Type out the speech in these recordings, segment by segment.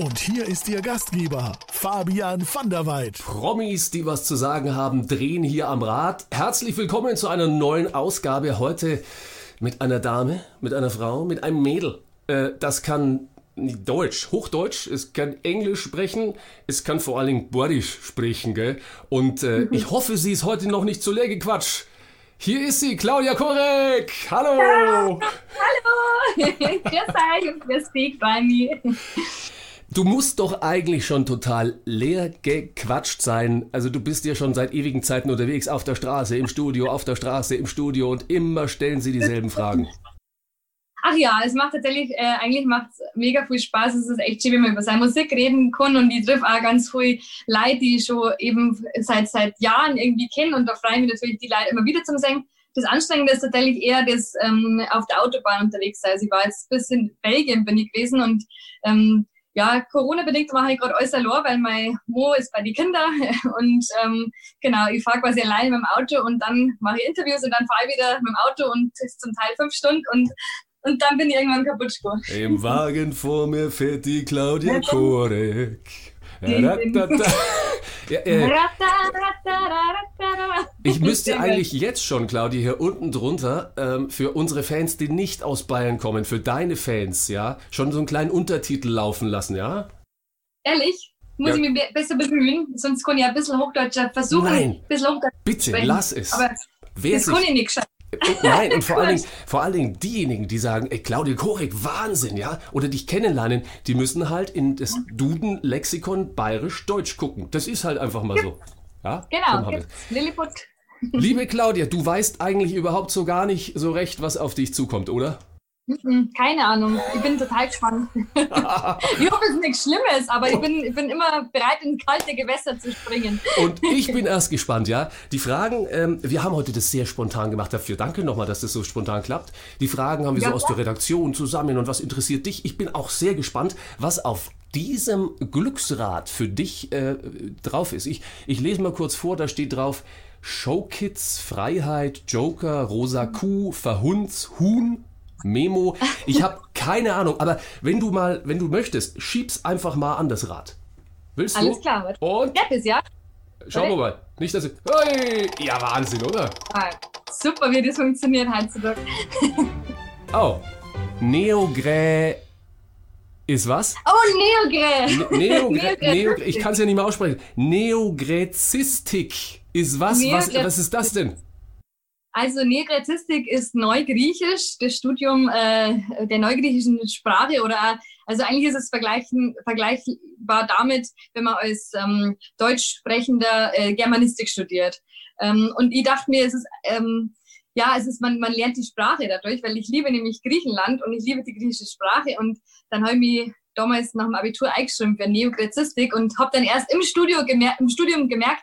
Und hier ist Ihr Gastgeber, Fabian van der Weid. Promis, die was zu sagen haben, drehen hier am Rad. Herzlich willkommen zu einer neuen Ausgabe. Heute mit einer Dame, mit einer Frau, mit einem Mädel. Äh, das kann Deutsch, Hochdeutsch, es kann Englisch sprechen, es kann vor allen Dingen Bordisch sprechen, gell? Und äh, ich hoffe, sie ist heute noch nicht zu leer gequatscht. Hier ist sie, Claudia Korek. Hallo. Hallo! Grüß euch und grüß dich bei mir. Du musst doch eigentlich schon total leer gequatscht sein. Also du bist ja schon seit ewigen Zeiten unterwegs, auf der Straße, im Studio, auf der Straße, im Studio und immer stellen sie dieselben Fragen. Ach ja, es macht tatsächlich, äh, eigentlich macht es mega viel Spaß. Es ist echt schön, wenn man über seine Musik reden kann und ich treffe auch ganz viele Leute, die ich schon eben seit, seit Jahren irgendwie kennen und da freue ich mich natürlich, die Leute immer wieder zu sehen. Das Anstrengende ist tatsächlich eher das ähm, auf der Autobahn unterwegs sein. Also ich war jetzt bis in Belgien bin ich gewesen und ähm, ja, Corona-bedingt mache ich gerade alles allein, weil mein Mo ist bei den Kindern und ähm, genau, ich fahre quasi alleine mit dem Auto und dann mache ich Interviews und dann fahre ich wieder mit dem Auto und ist zum Teil fünf Stunden und, und dann bin ich irgendwann kaputt gegangen. Im Wagen vor mir fährt die Claudia Korek. Ich müsste eigentlich jetzt schon, Claudia, hier unten drunter ähm, für unsere Fans, die nicht aus Bayern kommen, für deine Fans, ja, schon so einen kleinen Untertitel laufen lassen, ja? Ehrlich? Muss Ja. ich mich be- besser bemühen, sonst kann ich ein bisschen Hochdeutscher versuchen. Nein. Ein bisschen Hochdeutsch zu Bitte, lass es. Aber Wer das kann ich nicht gescheit. Und nein, und vor allen, Dingen, vor allen Dingen diejenigen, die sagen, ey, Claudia Korek, Wahnsinn, ja, oder dich kennenlernen, die müssen halt in das Duden-Lexikon bayerisch-deutsch gucken. Das ist halt einfach mal so. Ja? Genau, Lilliput. Liebe Claudia, du weißt eigentlich überhaupt so gar nicht so recht, was auf dich zukommt, oder? Mhm, Keine Ahnung, ich bin total gespannt. ich hoffe, es ist nichts Schlimmes, aber ich bin, ich bin immer bereit, in kalte Gewässer zu springen. Und ich bin erst gespannt, ja. Die Fragen, ähm, wir haben heute das sehr spontan gemacht. Dafür danke nochmal, dass das so spontan klappt. Die Fragen haben wir Ja, so aus klar. der Redaktion zusammen. Und was interessiert dich? Ich bin auch sehr gespannt, was auf diesem Glücksrad für dich äh, drauf ist. Ich, ich lese mal kurz vor, da steht drauf Showkids, Freiheit, Joker, Rosa Kuh, Verhunz, Huhn, Memo. Ich habe keine Ahnung, aber wenn du mal, wenn du möchtest, schieb's einfach mal an das Rad. Willst du? Alles klar. Und Ja, das ja. Schauen wir mal. Nicht, dass ich. Hey! Ja, Wahnsinn, oder? Ah, Super, wie das funktioniert heutzutage. Oh. Neogrä. Ist was? Oh, Neogrä. Ne- Neogrä. Neogrä-. Ich kann es ja nicht mehr aussprechen. Neogräzistik. Ist was? was? Neogrä- Was ist das denn? Also Neogräzistik ist Neugriechisch, das Studium äh, der neugriechischen Sprache oder also eigentlich ist es vergleichen, vergleichbar damit, wenn man als ähm, deutsch sprechender äh, Germanistik studiert. Ähm, und ich dachte mir, es ist ähm, ja, es ist man, man lernt die Sprache dadurch, weil ich liebe nämlich Griechenland und ich liebe die griechische Sprache und dann habe ich mich damals nach dem Abitur eingeschrieben für Neogräzistik und habe dann erst im, Studio gemer im Studium gemerkt,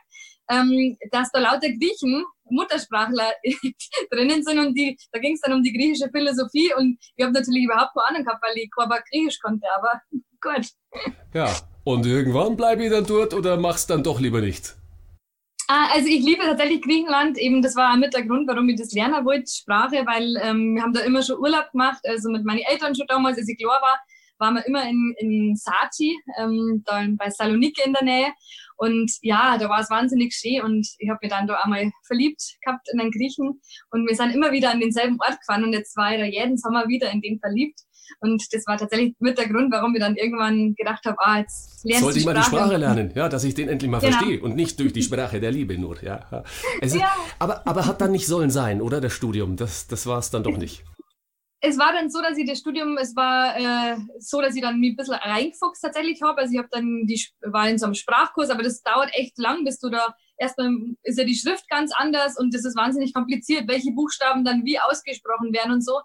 ähm, dass da lauter Griechen, Muttersprachler drinnen sind und die, da ging es dann um die griechische Philosophie und ich habe natürlich überhaupt keine Ahnung gehabt, weil ich Wort Griechisch konnte, aber gut. Ja. Und irgendwann bleibe ich dann dort oder mach's dann doch lieber nicht? Ah, Also ich liebe tatsächlich Griechenland, eben das war auch mit der Grund, warum ich das lernen wollte, Sprache, weil ähm, wir haben da immer schon Urlaub gemacht, also mit meinen Eltern schon damals, als ich klar war, waren wir immer in, in Sati, ähm, da bei Saloniki in der Nähe. Und ja, da war es wahnsinnig schön und ich habe mich dann da einmal verliebt gehabt in einen Griechen und wir sind immer wieder an denselben Ort gefahren und jetzt war ich da jeden Sommer wieder in den verliebt. Und das war tatsächlich mit der Grund, warum ich dann irgendwann gedacht habe, ah, jetzt lernst Sollte ich mal die Sprache lernen, ja, dass ich den endlich mal Genau. verstehe und nicht durch die Sprache der Liebe nur, ja. Ist, Ja. aber, aber hat dann nicht sollen sein, oder? Das Studium, das, das war es dann doch nicht. Es war dann so, dass ich das Studium, es war äh, so, dass ich dann mich ein bisschen reingefuchst tatsächlich habe. Also ich habe dann die war in so einem Sprachkurs, aber das dauert echt lang, bis du da erstmal ist ja die Schrift ganz anders und das ist wahnsinnig kompliziert, welche Buchstaben dann wie ausgesprochen werden und so.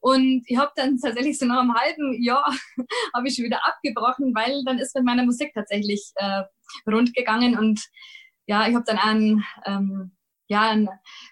Und ich habe dann tatsächlich so nach einem halben Jahr habe ich schon wieder abgebrochen, weil dann ist mit meiner Musik tatsächlich äh, rund gegangen und ja, ich habe dann einen, ähm, ja,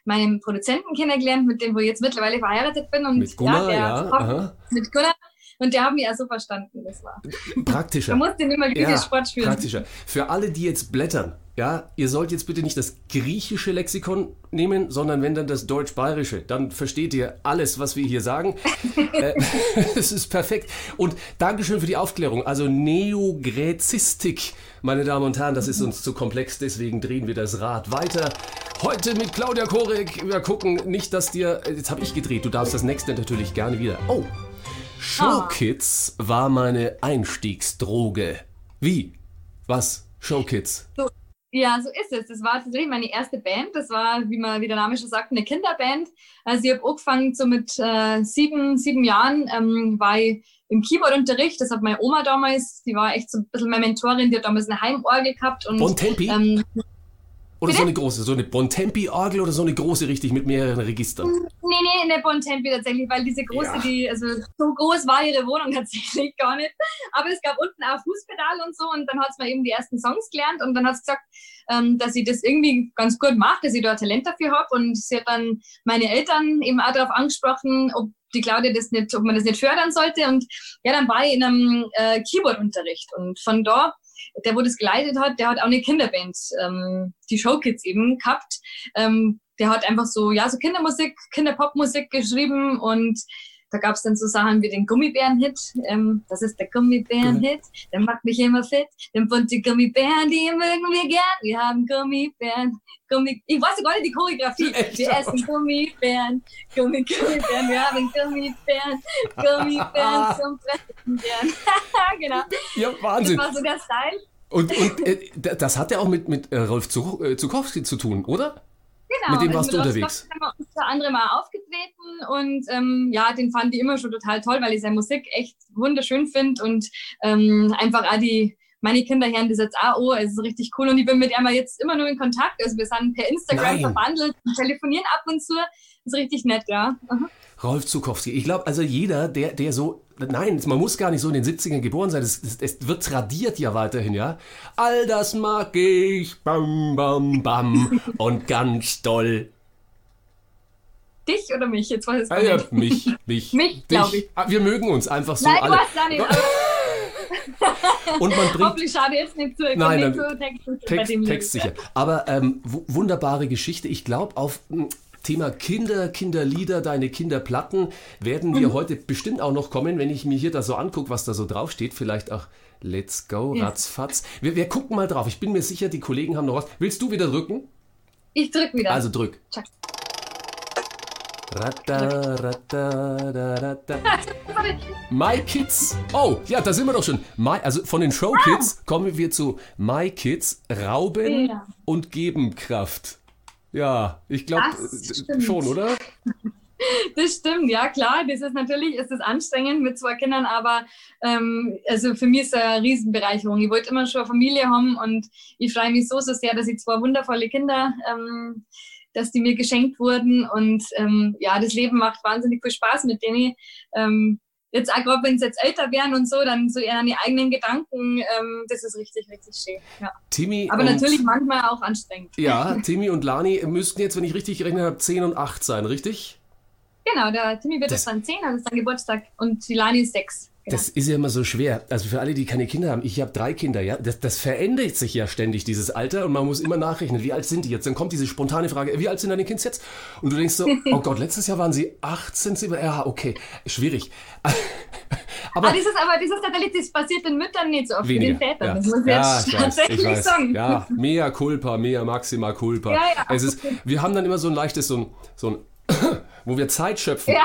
meinen Produzenten kennengelernt, mit dem wo ich jetzt mittlerweile verheiratet bin und Mit Gunnar, ja, der, ja, mit Gunnar und der hat mich auch so verstanden, das war. Praktischer. Da musste nicht mal ja, Sport spielen. Praktischer. Für alle, die jetzt blättern, ja, ihr sollt jetzt bitte nicht das griechische Lexikon nehmen, sondern wenn dann das deutsch-bayerische. Dann versteht ihr alles, was wir hier sagen. äh, es ist perfekt. Und Dankeschön für die Aufklärung. Also Neogräzistik, meine Damen und Herren, das ist uns zu komplex, deswegen drehen wir das Rad weiter. Heute mit Claudia Korek. Wir gucken nicht, dass dir. Jetzt habe ich gedreht, du darfst das nächste natürlich gerne wieder. Oh, Showkids war meine Einstiegsdroge. Wie? Was? Showkids? So, ja, so ist es. Das war tatsächlich meine erste Band. Das war, wie man wie der Name schon sagt, eine Kinderband. Also ich habe angefangen so mit äh, sieben, sieben Jahren, ähm, war ich im Keyboardunterricht. Das hat meine Oma damals, die war echt so ein bisschen meine Mentorin, die hat damals eine Heimorgel gehabt. Und, Bontempi? Ähm, oder Bitte? so eine große, so eine Bontempi-Orgel oder so eine große richtig mit mehreren Registern? Nee, nee, eine Bontempi tatsächlich, weil diese große, ja. die, also so groß war ihre Wohnung tatsächlich gar nicht. Aber es gab unten auch Fußpedal und so und dann hat es mir eben die ersten Songs gelernt und dann hat es gesagt, ähm, dass ich das irgendwie ganz gut mache, dass ich da Talent dafür habe und sie hat dann meine Eltern eben auch darauf angesprochen, ob die Claudia das nicht, ob man das nicht fördern sollte und ja, dann war ich in einem äh, Keyboard-Unterricht und von da der, wo das geleitet hat, der hat auch eine Kinderband, ähm, die Showkids eben gehabt. Ähm, der hat einfach so, ja, so Kindermusik, Kinderpopmusik geschrieben und da gab es dann so Sachen wie den Gummibären-Hit. Ähm, das ist der Gummibären-Hit. Der macht mich immer fit. Den bunte Gummibären, die mögen wir gern. Wir haben Gummibären. Gummi ich weiß gar nicht die Choreografie. Echt? Wir essen Gummibären. Gummi, Gummibären. Wir haben Gummibären. Gummibären zum Fressen gern. genau. Ja, Wahnsinn. Das war so der Style. Und, und äh, das hat ja auch mit, mit äh, Rolf Zukowski zu tun, oder? Genau, mit dem warst also mit du unterwegs. haben wir unter anderem mal aufgetreten und ähm, ja, den fand ich immer schon total toll, weil ich seine Musik echt wunderschön finde und ähm, einfach auch die, meine Kinder hören das jetzt auch, oh, es ist richtig cool und ich bin mit ihm jetzt immer nur in Kontakt, also wir sind per Instagram Nein. verbandelt und telefonieren ab und zu, ist richtig nett, ja. Mhm. Rolf Zukowski, ich glaube, also jeder, der, der so Nein, man muss gar nicht so in den 70ern geboren sein. Es, es, es, wird tradiert ja weiterhin, ja. All das mag ich, bam, bam, bam. und ganz doll. Dich oder mich? Jetzt weiß ich ah, ja, mich, mich. mich, glaube ich. Ah, wir mögen uns einfach so Nein, alle. Du hast da nicht, und man bringt. Hoffentlich schade jetzt nicht zu. Nein, nein, so Text, Text, Text sicher. Aber ähm, wunderbare Geschichte. Ich glaube, auf Thema Kinder, Kinderlieder, deine Kinderplatten werden wir mhm. heute bestimmt auch noch kommen, wenn ich mir hier da so angucke, was da so draufsteht. Vielleicht auch Let's Go, ja. ratzfatz. Wir, wir, gucken mal drauf. Ich bin mir sicher, die Kollegen haben noch was. Willst du wieder drücken? Ich drück wieder. Also drück. Rata, rata, da, rata. My Kids. Oh, ja, da sind wir doch schon. My, also von den Show Kids kommen wir zu My Kids, Rauben ja. und geben Kraft. Ja, ich glaube äh, schon, oder? Das stimmt, ja klar. Das ist natürlich ist es anstrengend mit zwei Kindern, aber ähm, also für mich ist es eine Riesenbereicherung. Ich wollte immer schon eine Familie haben und ich freue mich so, so sehr, dass ich zwei wundervolle Kinder, ähm, dass die mir geschenkt wurden und ähm, ja, das Leben macht wahnsinnig viel Spaß mit denen. Jetzt auch gerade wenn sie jetzt älter werden und so, dann so eher an die eigenen Gedanken, ähm, das ist richtig, richtig schön. Ja. Timmy Aber natürlich manchmal auch anstrengend. Ja, Timmy und Lani müssten jetzt, wenn ich richtig gerechnet habe, 10 und 8 sein, richtig? Genau, der Timmy wird das jetzt dann 10, also ist dann Geburtstag und die Lani ist 6. Das ist ja immer so schwer. Also für alle, die keine Kinder haben, ich habe drei Kinder, ja. Das, das, verändert sich ja ständig, dieses Alter, und man muss immer nachrechnen, wie alt sind die jetzt? Dann kommt diese spontane Frage, wie alt sind deine Kids jetzt? Und du denkst so, oh Gott, letztes Jahr waren sie 18, sie, ja, okay, schwierig. aber, das ist aber ist tatsächlich, das passiert den Müttern nicht so oft weniger, wie den Vätern. Ja. Das muss ja, ich tatsächlich weiß, ich weiß. sagen. Ja, mea culpa, mea maxima culpa. Ja, ja, es ist, wir haben dann immer so ein leichtes, so ein, so ein wo wir Zeit schöpfen. Ja.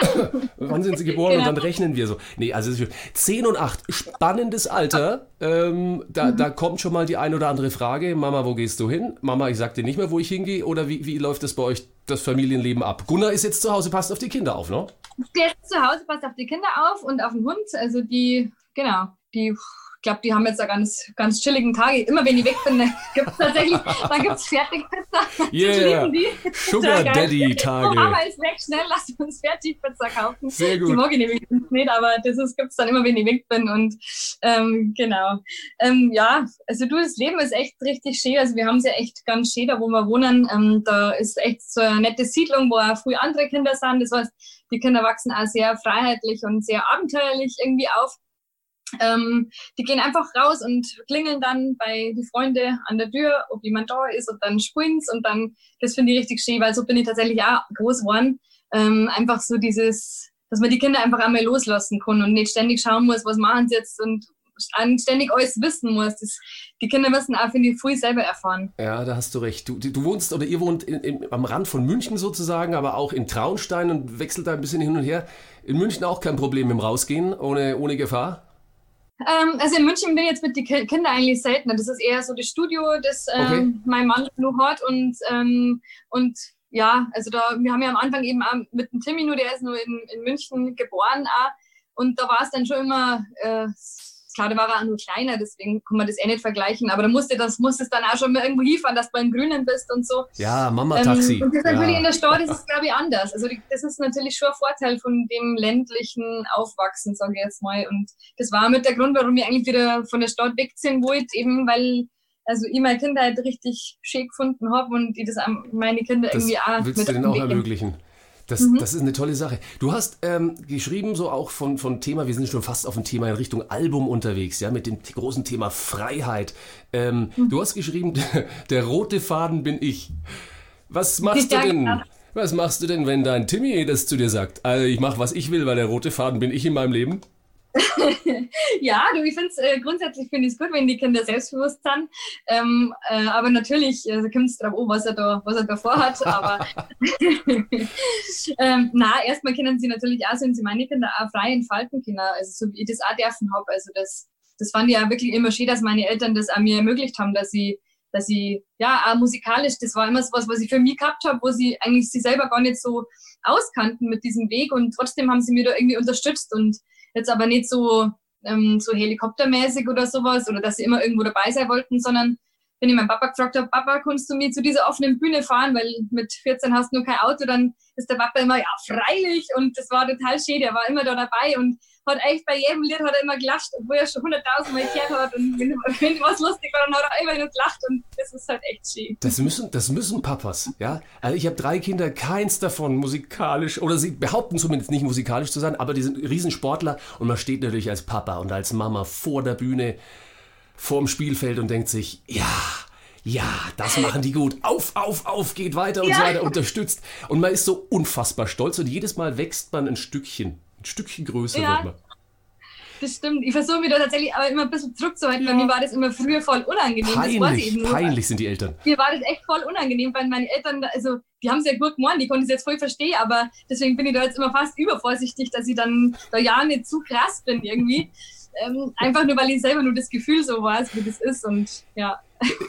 Wann sind sie geboren? Genau. Und dann rechnen wir so. Nee, also 10 und 8, spannendes Alter. Ähm, da, mhm. da kommt schon mal die ein oder andere Frage. Mama, wo gehst du hin? Mama, ich sag dir nicht mehr, wo ich hingehe. Oder wie, wie läuft das bei euch, das Familienleben ab? Gunnar ist jetzt zu Hause, passt auf die Kinder auf, ne? Der ist zu Hause, passt auf die Kinder auf und auf den Hund. Also die, genau. die ich glaube, die haben jetzt da ganz, ganz chilligen Tage. Immer wenn ich weg bin, gibt es tatsächlich, dann gibt es Fertigpizza. Yeah, Sugar Daddy Tage. Mama ist weg, schnell, lass uns Fertigpizza kaufen. Sehr gut. Die mag ich nämlich nicht, aber das gibt es dann immer, wenn ich weg bin. Und ähm, genau. Ähm, ja, also du, das Leben ist echt richtig schön. Also wir haben es ja echt ganz schön, da wo wir wohnen. Ähm, da ist echt so eine nette Siedlung, wo auch früh andere Kinder sind. Das heißt, die Kinder wachsen auch sehr freiheitlich und sehr abenteuerlich irgendwie auf. Ähm, die gehen einfach raus und klingeln dann bei die Freunde an der Tür, ob jemand da ist und dann springt und dann, das finde ich richtig schön, weil so bin ich tatsächlich auch groß geworden. Ähm, einfach so dieses, dass man die Kinder einfach einmal loslassen kann und nicht ständig schauen muss, was machen sie jetzt und ständig alles wissen muss. Das, die Kinder müssen auch, finde ich, früh selber erfahren. Ja, da hast du recht. Du, du wohnst oder ihr wohnt in, in, am Rand von München sozusagen, aber auch in Traunstein und wechselt da ein bisschen hin und her. In München auch kein Problem dem Rausgehen, ohne, ohne Gefahr? Ähm, also in München bin ich jetzt mit den Kindern eigentlich seltener. Das ist eher so das Studio, das ähm, okay. mein Mann nur hat und, ähm, und ja, also da, wir haben ja am Anfang eben auch mit dem Timmy nur, der ist nur in, in München geboren auch, und da war es dann schon immer äh, Klar, da war er auch nur kleiner, deswegen kann man das eh nicht vergleichen. Aber da musste das musste es dann auch schon mal irgendwo hinfahren, dass du beim Grünen bist und so. Ja, Mama-Taxi. Ähm, und das ja. natürlich in der Stadt ist es, glaube ich, anders. Also das ist natürlich schon ein Vorteil von dem ländlichen Aufwachsen, sage ich jetzt mal. Und das war mit der Grund, warum ich eigentlich wieder von der Stadt wegziehen wollte, eben weil also ich meine Kindheit richtig schön gefunden habe und ich das meine Kinder das irgendwie auch willst mit du denen auch ermöglichen. Das, mhm. das ist eine tolle Sache. Du hast ähm, geschrieben, so auch von, von Thema, wir sind schon fast auf ein Thema in Richtung Album unterwegs, ja, mit dem großen Thema Freiheit. Ähm, mhm. Du hast geschrieben, der rote Faden bin ich. Was machst du denn? Was machst du denn, wenn dein Timmy das zu dir sagt? Also ich mache, was ich will, weil der rote Faden bin ich in meinem Leben? ja, du, ich finde es äh, grundsätzlich finde ich es gut, wenn die Kinder selbstbewusst sind. Ähm, äh, aber natürlich äh, kommt es darauf an, was er da, was er da vorhat. Aber ähm, na, erstmal können sie natürlich auch, wenn sie meine Kinder auch frei entfalten können, also so wie ich das auch dürfen habe. Also das, das fand ich ja wirklich immer schön, dass meine Eltern das auch mir ermöglicht haben, dass sie dass sie, ja, auch musikalisch, das war immer so was, was ich für mich gehabt habe, wo sie eigentlich sie selber gar nicht so auskannten mit diesem Weg und trotzdem haben sie mir da irgendwie unterstützt und jetzt aber nicht so, ähm, so helikoptermäßig oder sowas oder dass sie immer irgendwo dabei sein wollten, sondern wenn ich meinen Papa gefragt habe, Papa, kannst du mich zu dieser offenen Bühne fahren, weil mit 14 hast du nur kein Auto, dann ist der Papa immer, ja, freilich! Und das war total schön, der war immer da dabei und hat echt bei jedem Lied hat er immer gelacht, obwohl er schon hunderttausend Mal gehört hat und wenn, wenn was lustig war, dann hat er immer gelacht und das ist halt echt schön. Das müssen, das müssen Papas, ja. Also ich habe drei Kinder, keins davon musikalisch, oder sie behaupten zumindest nicht musikalisch zu sein, aber die sind Riesensportler und man steht natürlich als Papa und als Mama vor der Bühne, vorm Spielfeld und denkt sich, ja, ja, das machen die gut. Auf, auf, auf, geht weiter und ja. so weiter, unterstützt. Und man ist so unfassbar stolz und jedes Mal wächst man ein Stückchen. Ein Stückchen größer ja. wird man. Das stimmt. Ich versuche mich da tatsächlich aber immer ein bisschen zurückzuhalten, ja. weil mir war das immer früher voll unangenehm. Peinlich, peinlich sind die Eltern. Mir war das echt voll unangenehm, weil meine Eltern, also die haben es ja gut gemacht, die konnten es jetzt voll verstehen, aber deswegen bin ich da jetzt immer fast übervorsichtig, dass ich dann da ja nicht zu krass bin irgendwie. Ähm, einfach nur, weil ich selber nur das Gefühl so weiß, wie das ist und ja.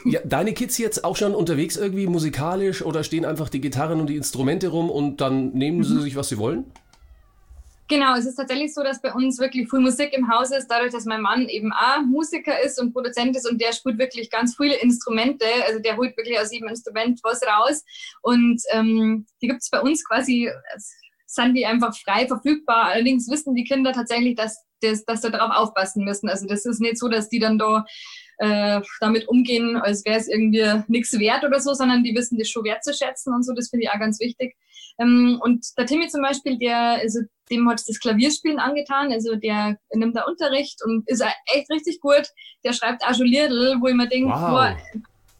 ja. Deine Kids jetzt auch schon unterwegs irgendwie musikalisch oder stehen einfach die Gitarren und die Instrumente rum und dann nehmen mhm. sie sich, was sie wollen? Genau, es ist tatsächlich so, dass bei uns wirklich viel Musik im Haus ist, dadurch, dass mein Mann eben auch Musiker ist und Produzent ist und der spielt wirklich ganz viele Instrumente. Also der holt wirklich aus jedem Instrument was raus. Und ähm, die gibt es bei uns quasi, sind die einfach frei verfügbar. Allerdings wissen die Kinder tatsächlich, dass, dass, dass sie darauf aufpassen müssen. Also das ist nicht so, dass die dann da äh, damit umgehen, als wäre es irgendwie nichts wert oder so, sondern die wissen das schon wertzuschätzen und so. Das finde ich auch ganz wichtig. Ähm, und der Timmy zum Beispiel, der, also dem hat das Klavierspielen angetan, also der nimmt da Unterricht und ist echt richtig gut. Der schreibt auch schon Liedl, wo ich mir denke, wow.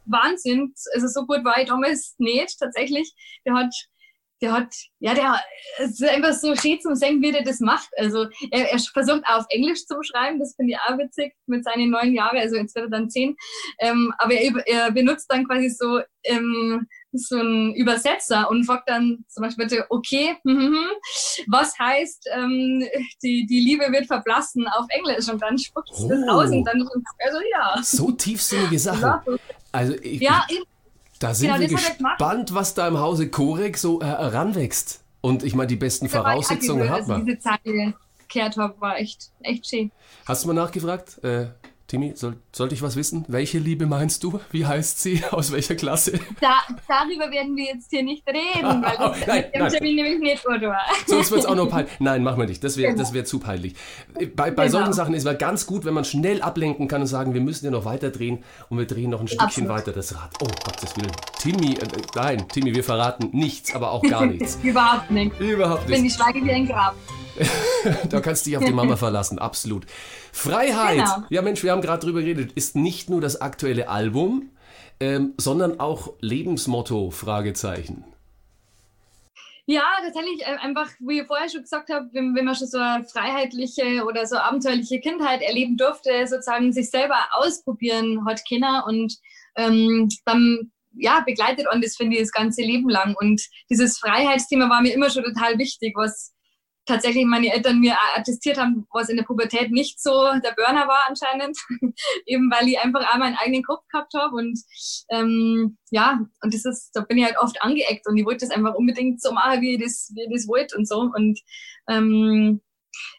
Wahnsinn, also so gut war ich damals nicht tatsächlich. Der hat der hat, ja, der ist einfach so schön zum Singen, wie der das macht. Also er, er versucht auch auf Englisch zu schreiben, das finde ich auch witzig mit seinen neun Jahren, also jetzt wird er dann zehn. Ähm, aber er, er, benutzt dann quasi so ähm, so ein Übersetzer und fragt dann zum Beispiel okay, was heißt, ähm, die, die Liebe wird verblassen auf Englisch und dann spuckt es oh. das aus und dann, also ja. So tiefsinnige Sachen. Also ich, ja, ich, da sind genau, wir gespannt, was da im Hause Korek so äh, heranwächst. Und ich meine, die besten Voraussetzungen hat man. Diese Zeile gehört habe, war echt, echt schön. Hast du mal nachgefragt? Äh, Timmy, soll, sollte ich was wissen? Welche Liebe meinst du? Wie heißt sie? Aus welcher Klasse? Da, darüber werden wir jetzt hier nicht reden, weil das nein, dem Termin nämlich nicht oder? Sonst wird es auch noch peinlich. Nein, machen wir nicht. Das wäre das wär zu peinlich. Bei, bei Genau. solchen Sachen ist es ganz gut, wenn man schnell ablenken kann und sagen, wir müssen ja noch weiter drehen und wir drehen noch ein Stückchen Absolut. weiter das Rad. Oh, Gottes Willen. Timmy, äh, nein, Timmy, wir verraten nichts, aber auch gar nichts. Überhaupt nicht. Überhaupt Ich bin nichts. die Schweige wie ein Grab. Da kannst du dich auf die Mama verlassen, absolut. Freiheit, Genau. ja Mensch, wir haben gerade drüber geredet, ist nicht nur das aktuelle Album, ähm, sondern auch Lebensmotto, Fragezeichen. Ja, tatsächlich äh, einfach, wie ich vorher schon gesagt habe, wenn, wenn man schon so eine freiheitliche oder so abenteuerliche Kindheit erleben durfte, sozusagen sich selber ausprobieren hat Kinder und ähm, dann ja, begleitet und das finde ich das ganze Leben lang. Und dieses Freiheitsthema war mir immer schon total wichtig, was tatsächlich meine Eltern mir auch attestiert haben, was in der Pubertät nicht so der Burner war anscheinend, eben weil ich einfach auch meinen eigenen Kopf gehabt habe und ähm, ja, und das ist, da bin ich halt oft angeeckt und ich wollte das einfach unbedingt so machen, wie ich das, wie ich das wollte und so. Und ähm,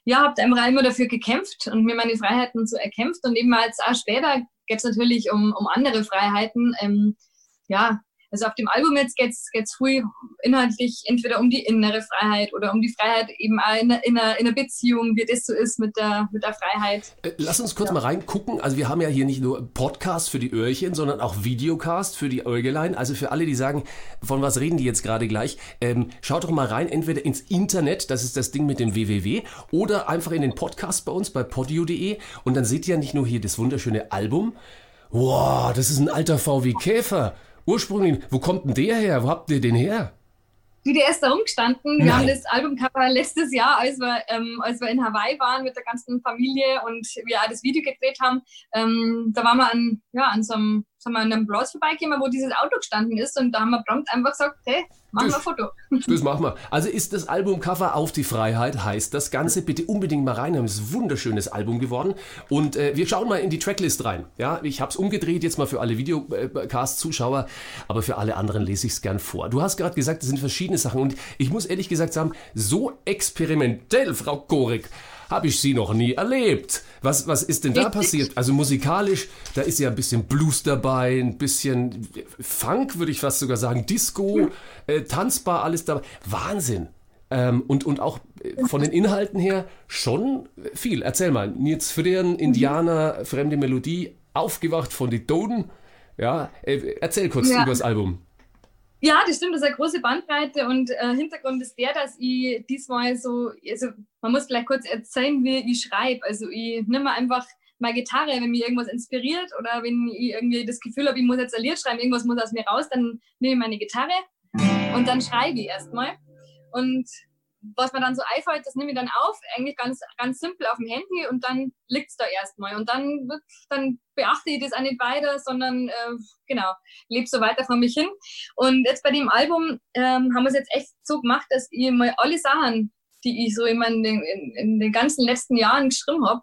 ja, habe einfach immer dafür gekämpft und mir meine Freiheiten so erkämpft. Und eben jetzt auch später geht es natürlich um, um andere Freiheiten, ähm, ja, also auf dem Album jetzt geht es viel inhaltlich entweder um die innere Freiheit oder um die Freiheit eben in einer, in einer, in einer Beziehung, wie das so ist mit der, mit der Freiheit. Äh, Lass uns kurz mal reingucken. Also wir haben ja hier nicht nur Podcast für die Öhrchen, sondern auch Videocast für die Äugelein. Also für alle, die sagen, von was reden die jetzt gerade gleich, ähm, schaut doch mal rein, entweder ins Internet, das ist das Ding mit dem www, oder einfach in den Podcast bei uns bei podio.de und dann seht ihr ja nicht nur hier das wunderschöne Album. Wow, das ist ein alter VW Käfer. Ursprünglich, wo kommt denn der her? Wo habt ihr den her? Wie der ist da rumgestanden. Wir Nein. haben das Albumcover letztes Jahr, als wir, ähm, als wir in Hawaii waren mit der ganzen Familie und wir auch das Video gedreht haben. Ähm, da waren wir an, ja, an so einem, sind wir an einem Platz vorbeigekommen, wo dieses Auto gestanden ist und da haben wir prompt einfach gesagt, hey, machen wir ein Foto. Das machen wir. Also ist das Albumcover Auf die Freiheit, heißt das Ganze. Bitte unbedingt mal reinhören. Es ist ein wunderschönes Album geworden. Und äh, wir schauen mal in die Tracklist rein. Ja, ich habe es umgedreht jetzt mal für alle Videocast-Zuschauer, aber für alle anderen lese ich es gern vor. Du hast gerade gesagt, es sind verschiedene Sachen. Und ich muss ehrlich gesagt sagen, so experimentell, Frau Korek, habe ich sie noch nie erlebt. Was, was ist denn da passiert? Also musikalisch, da ist ja ein bisschen Blues dabei, ein bisschen Funk, würde ich fast sogar sagen, Disco, äh, tanzbar, alles dabei. Wahnsinn. Ähm, und, und auch äh, von den Inhalten her schon viel. Erzähl mal, Nils Friedern, Indianer, fremde Melodie, aufgewacht von den Toten. Ja, äh, erzähl kurz Ja. über das Album. Ja, das stimmt, das ist eine große Bandbreite und äh, Hintergrund ist der, dass ich diesmal so, also man muss vielleicht kurz erzählen, wie ich schreibe. Also ich nehme einfach meine Gitarre, wenn mich irgendwas inspiriert oder wenn ich irgendwie das Gefühl habe, ich muss jetzt ein Lied schreiben, irgendwas muss aus mir raus, dann nehme ich meine Gitarre und dann schreibe ich erstmal. Und was mir dann so einfällt, das nehme ich dann auf, eigentlich ganz, ganz simpel auf dem Handy und dann liegt es da erstmal. Und dann, dann beachte ich das auch nicht weiter, sondern äh, genau, lebe so weiter vor mich hin. Und jetzt bei dem Album ähm, haben wir es jetzt echt so gemacht, dass ich mal alle Sachen, die ich so in, meinen, in, in den ganzen letzten Jahren geschrieben habe,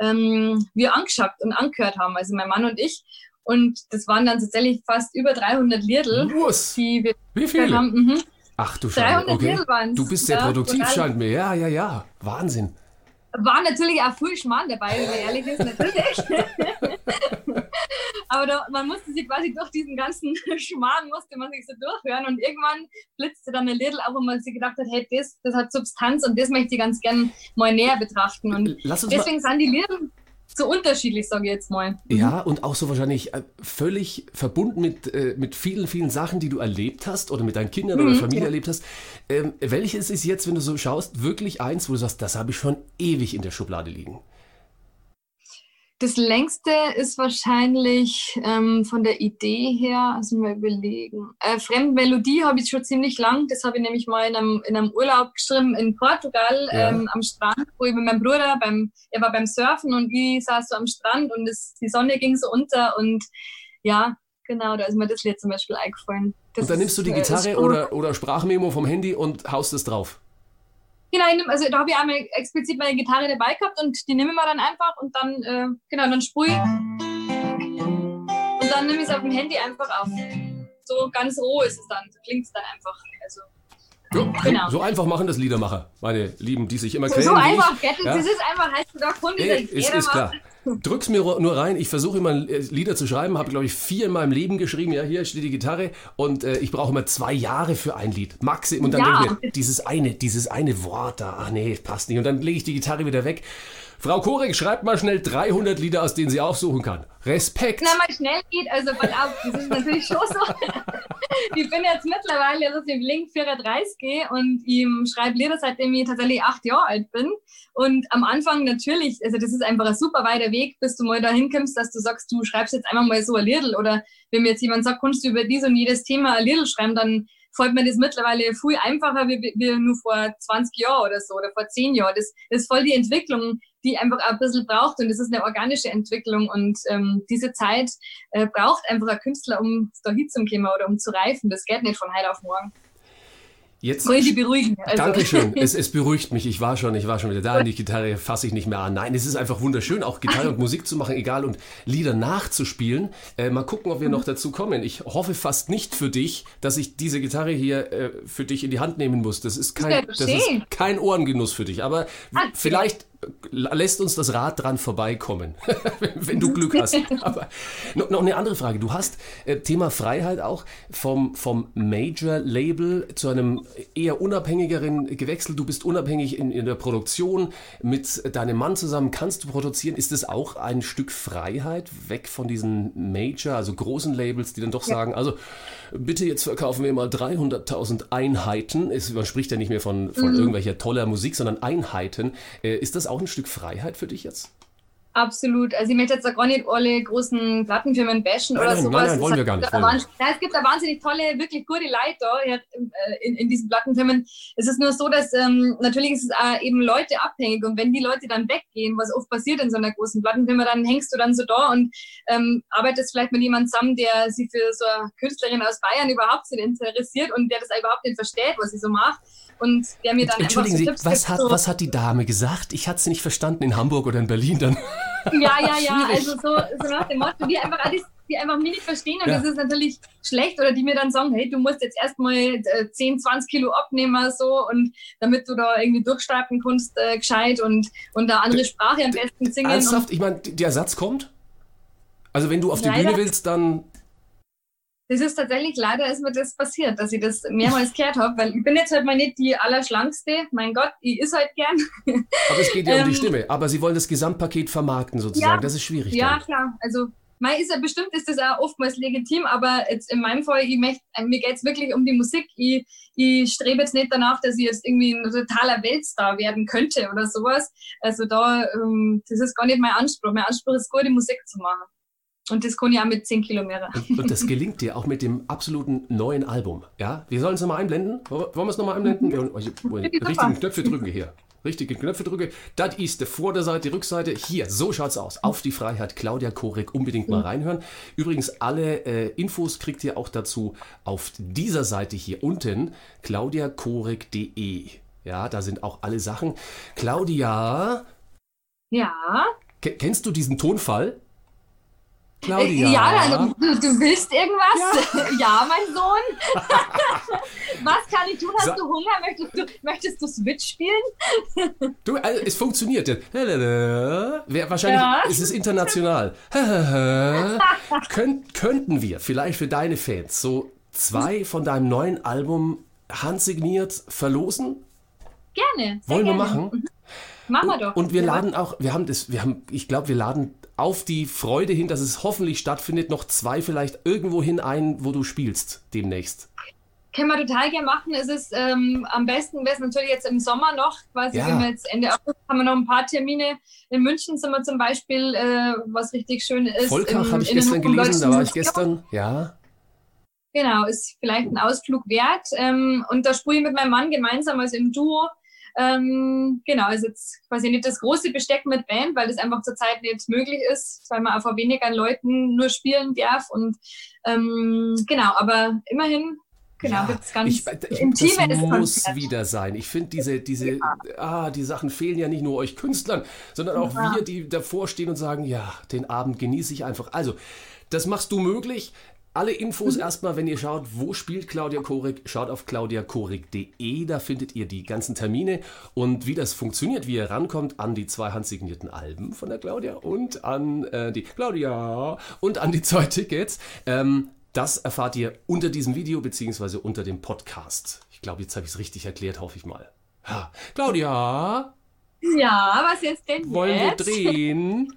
ähm, wir angeschaut und angehört haben, also mein Mann und ich. Und das waren dann tatsächlich fast über 300 Liedl, die wir Wie viele? haben. Mhm. Ach du Scheiße, 300 okay. Du bist sehr Ja, produktiv, scheint mir. Ja, ja, ja. Wahnsinn. War natürlich auch viel Schmarrn dabei, wenn man ehrlich ist, natürlich. Aber da, man musste sich quasi durch diesen ganzen Schmarrn, musste man sich so durchhören und irgendwann blitzte dann ein Lidl auf, wo man sich gedacht hat, hey, das, das hat Substanz und das möchte ich ganz gern mal näher betrachten. Und Lass uns mal deswegen sind die Lieder so unterschiedlich, sage ich jetzt mal. Ja, und auch so wahrscheinlich äh, völlig verbunden mit, äh, mit vielen, vielen Sachen, die du erlebt hast oder mit deinen Kindern oder Familie erlebt hast. Ähm, welches ist jetzt, wenn du so schaust, wirklich eins, wo du sagst, das habe ich schon ewig in der Schublade liegen? Das längste ist wahrscheinlich ähm, von der Idee her, also mal überlegen. Äh, Fremdmelodie habe ich schon ziemlich lang. Das habe ich nämlich mal in einem, in einem Urlaub geschrieben in Portugal Ja. ähm, am Strand, wo ich mit meinem Bruder beim, er war beim Surfen und ich saß so am Strand und es, die Sonne ging so unter und ja, genau, da ist mir das Lied zum Beispiel eingefallen. Das Und dann nimmst du die äh, ist Gitarre schon- oder, oder Sprachmemo vom Handy und haust es drauf. Genau, ich nehm, also da habe ich einmal explizit meine Gitarre dabei gehabt und die nehme ich mir dann einfach und dann, äh, genau, dann sprühe ich. Und dann nehme ich es auf dem Handy einfach auf. So ganz roh ist es dann, so klingt es dann einfach. Also, Ja, Genau. So einfach machen das Liedermacher, meine Lieben, die sich immer So, quälen. so einfach, ich. gell? Das Ja? ist einfach, heißt du doch, Kunde, ist, ist macht. klar. Drück's mir nur rein. Ich versuche immer äh, Lieder zu schreiben, habe glaube ich vier in meinem Leben geschrieben. Ja, hier steht die Gitarre und äh, ich brauche immer zwei Jahre für ein Lied. Maximum. Und dann Ja. denke ich mir, dieses eine, dieses eine Wort da, ach nee, passt nicht. Und dann lege ich die Gitarre wieder weg. Frau Korek, schreibt mal schnell 300 Lieder, aus denen sie aussuchen kann. Respekt. Na, mal schnell geht, also pass auf, das ist natürlich schon so. ich bin jetzt mittlerweile also im Link 34 und ich schreibe Lieder, seitdem ich tatsächlich acht Jahre alt bin. Und am Anfang natürlich, also das ist einfach ein super weiter Weg, bis du mal dahin kommst, dass du sagst, du schreibst jetzt einfach mal so ein Liedl. Oder wenn mir jetzt jemand sagt, kannst du über dies und jedes Thema ein Liedl schreiben, dann fällt mir das mittlerweile viel einfacher wie, wie nur vor 20 Jahren oder so oder vor 10 Jahren. Das, das ist voll die Entwicklung, die einfach ein bisschen braucht und das ist eine organische Entwicklung und ähm, diese Zeit äh, braucht einfach ein Künstler, um da hinzukommen oder um zu reifen. Das geht nicht von heute auf morgen. Jetzt Kann ich beruhigen. Also, Dankeschön. Es, es beruhigt mich. Ich war schon, ich war schon wieder da. Und die Gitarre fasse ich nicht mehr an. Nein, es ist einfach wunderschön, auch Gitarre und Musik zu machen, egal und Lieder nachzuspielen. Äh, mal gucken, ob wir noch dazu kommen. Ich hoffe fast nicht für dich, dass ich diese Gitarre hier äh, für dich in die Hand nehmen muss. Das ist kein, das ist kein Ohrengenuss für dich. Aber Ah, vielleicht lässt uns das Rad dran vorbeikommen, wenn, du Glück hast. Aber noch, eine andere Frage. Du hast äh, Thema Freiheit auch vom, vom Major-Label zu einem eher unabhängigeren gewechselt. Du bist unabhängig in, in der Produktion mit deinem Mann zusammen. Kannst du produzieren? Ist das auch ein Stück Freiheit weg von diesen Major, also großen Labels, die dann doch sagen, also bitte jetzt verkaufen wir mal 300.000 Einheiten. Es, man spricht ja nicht mehr von, von irgendwelcher toller Musik, sondern Einheiten. Äh, ist das auch ein Stück Freiheit für dich jetzt? Absolut. Also ich möchte jetzt auch gar nicht alle großen Plattenfirmen bashen Nein, oder nein, sowas. nein, nein, Es wollen wir gar nicht, Nein, es gibt da wahnsinnig tolle, wirklich gute Leute äh, in, in diesen Plattenfirmen. Es ist nur so, dass ähm, natürlich ist es auch eben Leute abhängig und wenn die Leute dann weggehen, was oft passiert in so einer großen Plattenfirma, dann hängst du dann so da und ähm, arbeitest vielleicht mit jemandem zusammen, der sich für so eine Künstlerin aus Bayern überhaupt nicht interessiert und der das überhaupt nicht versteht, was sie so macht und der mir dann Entschuldigen einfach Sie, so Tipps was hat, so, was hat die Dame gesagt? Ich hatte sie nicht verstanden in Hamburg oder in Berlin dann. Ja, ja, ja, also so, so nach dem Motto, die einfach alles, die einfach mich nicht verstehen und Ja. das ist natürlich schlecht oder die mir dann sagen, hey, du musst jetzt erstmal äh, 10, 20 Kilo abnehmen so und damit du da irgendwie durchstarten kannst äh, gescheit und, und eine andere Sprache am besten singen. Ernsthaft? Ich meine, der Ersatz kommt? Also wenn du auf die Leider. Bühne willst, dann das ist tatsächlich, leider ist mir das passiert, dass ich das mehrmals gehört habe, weil ich bin jetzt halt mal nicht die Allerschlankste, mein Gott, ich ist halt gern. Aber es geht ja um die Ähm, Stimme. Aber sie wollen das Gesamtpaket vermarkten sozusagen. Ja. das ist schwierig. Ja, dann. klar. Also, mei ist ja bestimmt ist das auch oftmals legitim, aber jetzt in meinem Fall, ich möcht, äh, mir geht es wirklich um die Musik. Ich, ich strebe jetzt nicht danach, dass ich jetzt irgendwie ein totaler Weltstar werden könnte oder sowas. Also da, ähm, das ist gar nicht mein Anspruch. Mein Anspruch ist, gute Musik zu machen. Und das ich auch mit 10 Kilo mehr. Und das gelingt dir auch mit dem absoluten neuen Album. Ja, wir sollen es nochmal einblenden. Wollen wir es nochmal einblenden? Wir richtigen Knöpfe drücken hier. Richtige Knöpfe drücke. Das ist die Vorderseite, die Rückseite. Hier, so schaut's aus. Auf die Freiheit, Claudia Korek. Unbedingt mal reinhören. Übrigens, alle äh, Infos kriegt ihr auch dazu auf dieser Seite hier unten. claudiakorek.de. Ja, da sind auch alle Sachen. Claudia, Ja. ke- kennst du diesen Tonfall? Claudia. Ja, also, du, du willst irgendwas? Ja, mein Sohn. Was kann ich tun? Hast Sa- du Hunger? Möchtest du, möchtest du Switch spielen? Du, also, es funktioniert. Wahrscheinlich Ja. ist es international. Könnt, könnten wir vielleicht für deine Fans so zwei von deinem neuen Album handsigniert verlosen? Gerne. Wollen wir gerne. machen? Machen wir doch. Und wir Ja. laden auch, wir haben das, wir haben, ich glaube, wir laden auf die Freude hin, dass es hoffentlich stattfindet, noch zwei vielleicht irgendwo hin ein, wo du spielst demnächst. Können wir total gerne machen. Es ist ähm, am besten wäre es natürlich jetzt im Sommer noch, quasi Ja. wenn wir jetzt Ende August haben wir noch ein paar Termine. In München sind wir zum Beispiel, äh, was richtig schön ist. Volkach habe ich gestern gelesen, da war ich gestern, ja. Genau, ist vielleicht ein Ausflug wert. Ähm, und da spiele ich mit meinem Mann gemeinsam, also im Duo. Ähm, genau, ist jetzt quasi nicht das große Besteck mit Band, weil das einfach zurzeit nicht möglich ist, weil man einfach weniger Leuten nur spielen darf. Und ähm, genau, aber immerhin, genau, Ja, gibt's ganz ich, ich, intime das muss Konzert. wieder sein. Ich finde, diese, diese, ah, die Sachen fehlen ja nicht nur euch Künstlern, sondern auch Ja. wir, die davor stehen und sagen, ja, den Abend genieße ich einfach. Also, das machst du möglich. Alle Infos erstmal, wenn ihr schaut, wo spielt Claudia Korik, schaut auf claudiakorik.de, da findet ihr die ganzen Termine und wie das funktioniert, wie ihr rankommt an die zwei handsignierten Alben von der Claudia und an äh, die Claudia und an die zwei Tickets. Ähm, das erfahrt ihr unter diesem Video beziehungsweise unter dem Podcast. Ich glaube, jetzt habe ich es richtig erklärt, hoffe ich mal. Ja. Claudia, Ja, was jetzt denn wollen wir jetzt? drehen?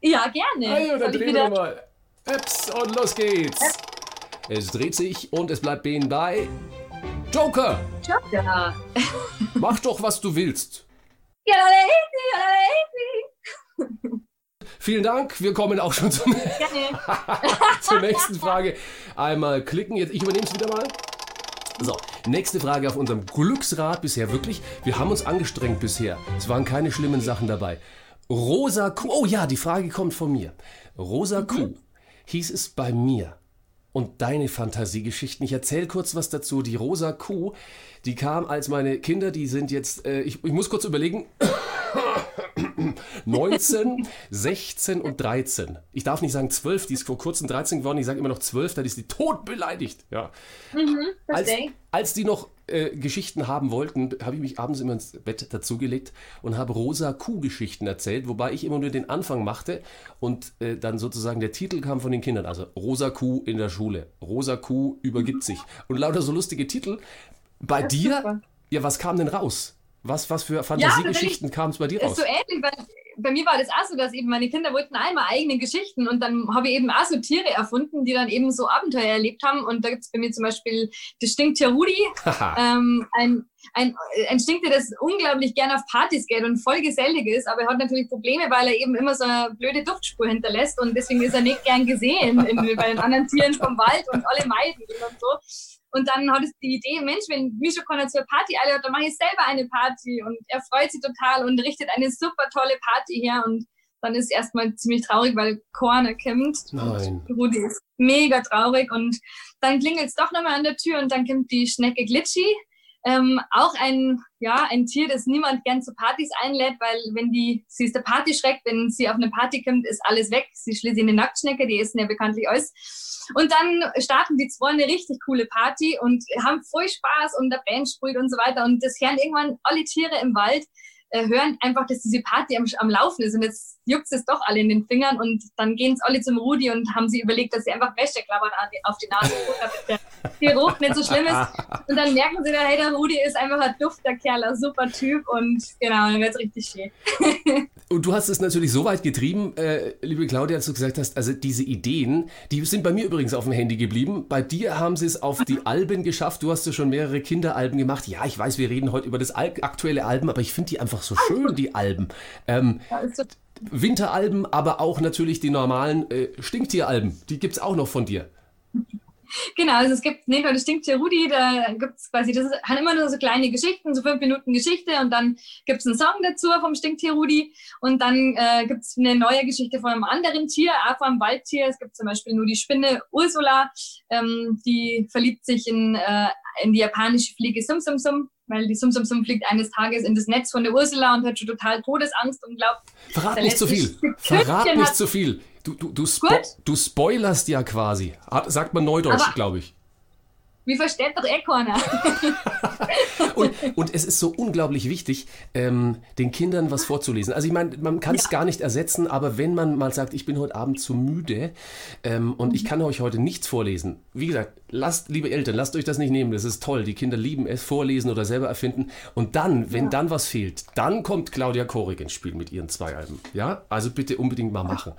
Ja, gerne. Also, dann drehen wir mal. Eps und los geht's. Es dreht sich und es bleibt Ben bei Joker. Ja. Mach doch, was du willst. Vielen Dank. Wir kommen auch schon zum, zur nächsten Frage. Einmal klicken. Jetzt, ich übernehme es wieder mal. So, nächste Frage auf unserem Glücksrad bisher wirklich. Wir haben uns angestrengt bisher. Es waren keine schlimmen Sachen dabei. Rosa Kuh. Oh ja, die Frage kommt von mir. Rosa Kuh. Hieß es bei mir. Und deine Fantasiegeschichten. Ich erzähle kurz was dazu. Die rosa Kuh, die kam als meine Kinder, die sind jetzt, äh, ich, ich muss kurz überlegen, 19, 16 und 13. Ich darf nicht sagen 12, die ist vor kurzem 13 geworden. Ich sage immer noch 12, dann ist die tot beleidigt. Ja. Als, Verstehe. als die noch äh, Geschichten haben wollten, habe ich mich abends immer ins Bett dazugelegt und habe rosa Kuh-Geschichten erzählt, wobei ich immer nur den Anfang machte und äh, dann sozusagen der Titel kam von den Kindern. Also rosa Kuh in der Schule, rosa Kuh übergibt sich. Und lauter so lustige Titel. Bei Ja, dir, super. ja, was kam denn raus? Was, was für Fantasiegeschichten kamen es bei dir raus? ist so ähnlich, weil bei mir war das auch so, dass eben meine Kinder wollten einmal eigene Geschichten und dann habe ich eben auch so Tiere erfunden, die dann eben so Abenteuer erlebt haben. Und da gibt es bei mir zum Beispiel das Stinktier Rudi, ähm, ein, ein, ein Stinktier, das unglaublich gerne auf Partys geht und voll gesellig ist, aber er hat natürlich Probleme, weil er eben immer so eine blöde Duftspur hinterlässt und deswegen ist er nicht gern gesehen in, bei den anderen Tieren vom Wald und alle meiden ihn und so. Und dann hat es die Idee, Mensch, wenn Mischa Connor zur Party einlädt, dann mache ich selber eine Party. Und er freut sich total und richtet eine super tolle Party her. Und dann ist es erstmal ziemlich traurig, weil Corner kommt. Nein. Rudi ist mega traurig. Und dann klingelt es doch nochmal an der Tür und dann kommt die Schnecke Glitchy. Ähm, auch ein, ja, ein Tier, das niemand gern zu Partys einlädt, weil wenn die, sie ist der Partyschreck, wenn sie auf eine Party kommt, ist alles weg. Sie ist schließlich eine Nacktschnecke, die essen ja bekanntlich alles. Und dann starten die zwei eine richtig coole Party und haben voll Spaß und der Band spielt und so weiter. Und das hören irgendwann alle Tiere im Wald, äh, hören einfach, dass diese Party am, am Laufen ist. Und jetzt juckt es doch alle in den Fingern und dann gehen es alle zum Rudi und haben sie überlegt, dass sie einfach Wäsche klappern an die- auf die Nase, damit der Geruch nicht so schlimm ist. Und dann merken sie, hey, der Rudi ist einfach ein dufter Kerl, ein super Typ und genau, dann wird es richtig schön. Und du hast es natürlich so weit getrieben, äh, liebe Claudia, als du gesagt hast, also diese Ideen, die sind bei mir übrigens auf dem Handy geblieben. Bei dir haben sie es auf die Alben geschafft. Du hast ja schon mehrere Kinderalben gemacht. Ja, ich weiß, wir reden heute über das Al aktuelle Album, aber ich finde die einfach so schön, die Alben. Ähm, Ja, Winteralben, aber auch natürlich die normalen äh, Stinktieralben. Die gibt's auch noch von dir. Genau, also es gibt neben das Stinktier Rudi, da gibt es quasi, das haben immer nur so kleine Geschichten, so fünf Minuten Geschichte und dann gibt es einen Song dazu vom Stinktier Rudi und dann äh, gibt es eine neue Geschichte von einem anderen Tier, auch vom Waldtier. Es gibt zum Beispiel nur die Spinne Ursula, ähm, die verliebt sich in, äh, in die japanische Fliege Sum Sum Sum, weil die Sum Sum Sum fliegt eines Tages in das Netz von der Ursula und hat schon total Todesangst und glaubt, Verrat nicht zu viel. Verrat nicht zu viel. Du, du, du, spo Gut. du spoilerst ja quasi. Sagt man Neudeutsch, glaube ich. wie versteht doch eh keiner? Und, und es ist so unglaublich wichtig, ähm, den Kindern was vorzulesen. Also ich meine, man kann es gar nicht ersetzen, aber wenn man mal sagt, ich bin heute Abend zu müde ähm, und ich kann euch heute nichts vorlesen. Wie gesagt, lasst, liebe Eltern, lasst euch das nicht nehmen. Das ist toll. Die Kinder lieben es, vorlesen oder selber erfinden. Und dann, wenn dann was fehlt, dann kommt Claudia Korig ins Spiel mit ihren zwei Alben. Ja, also bitte unbedingt mal machen.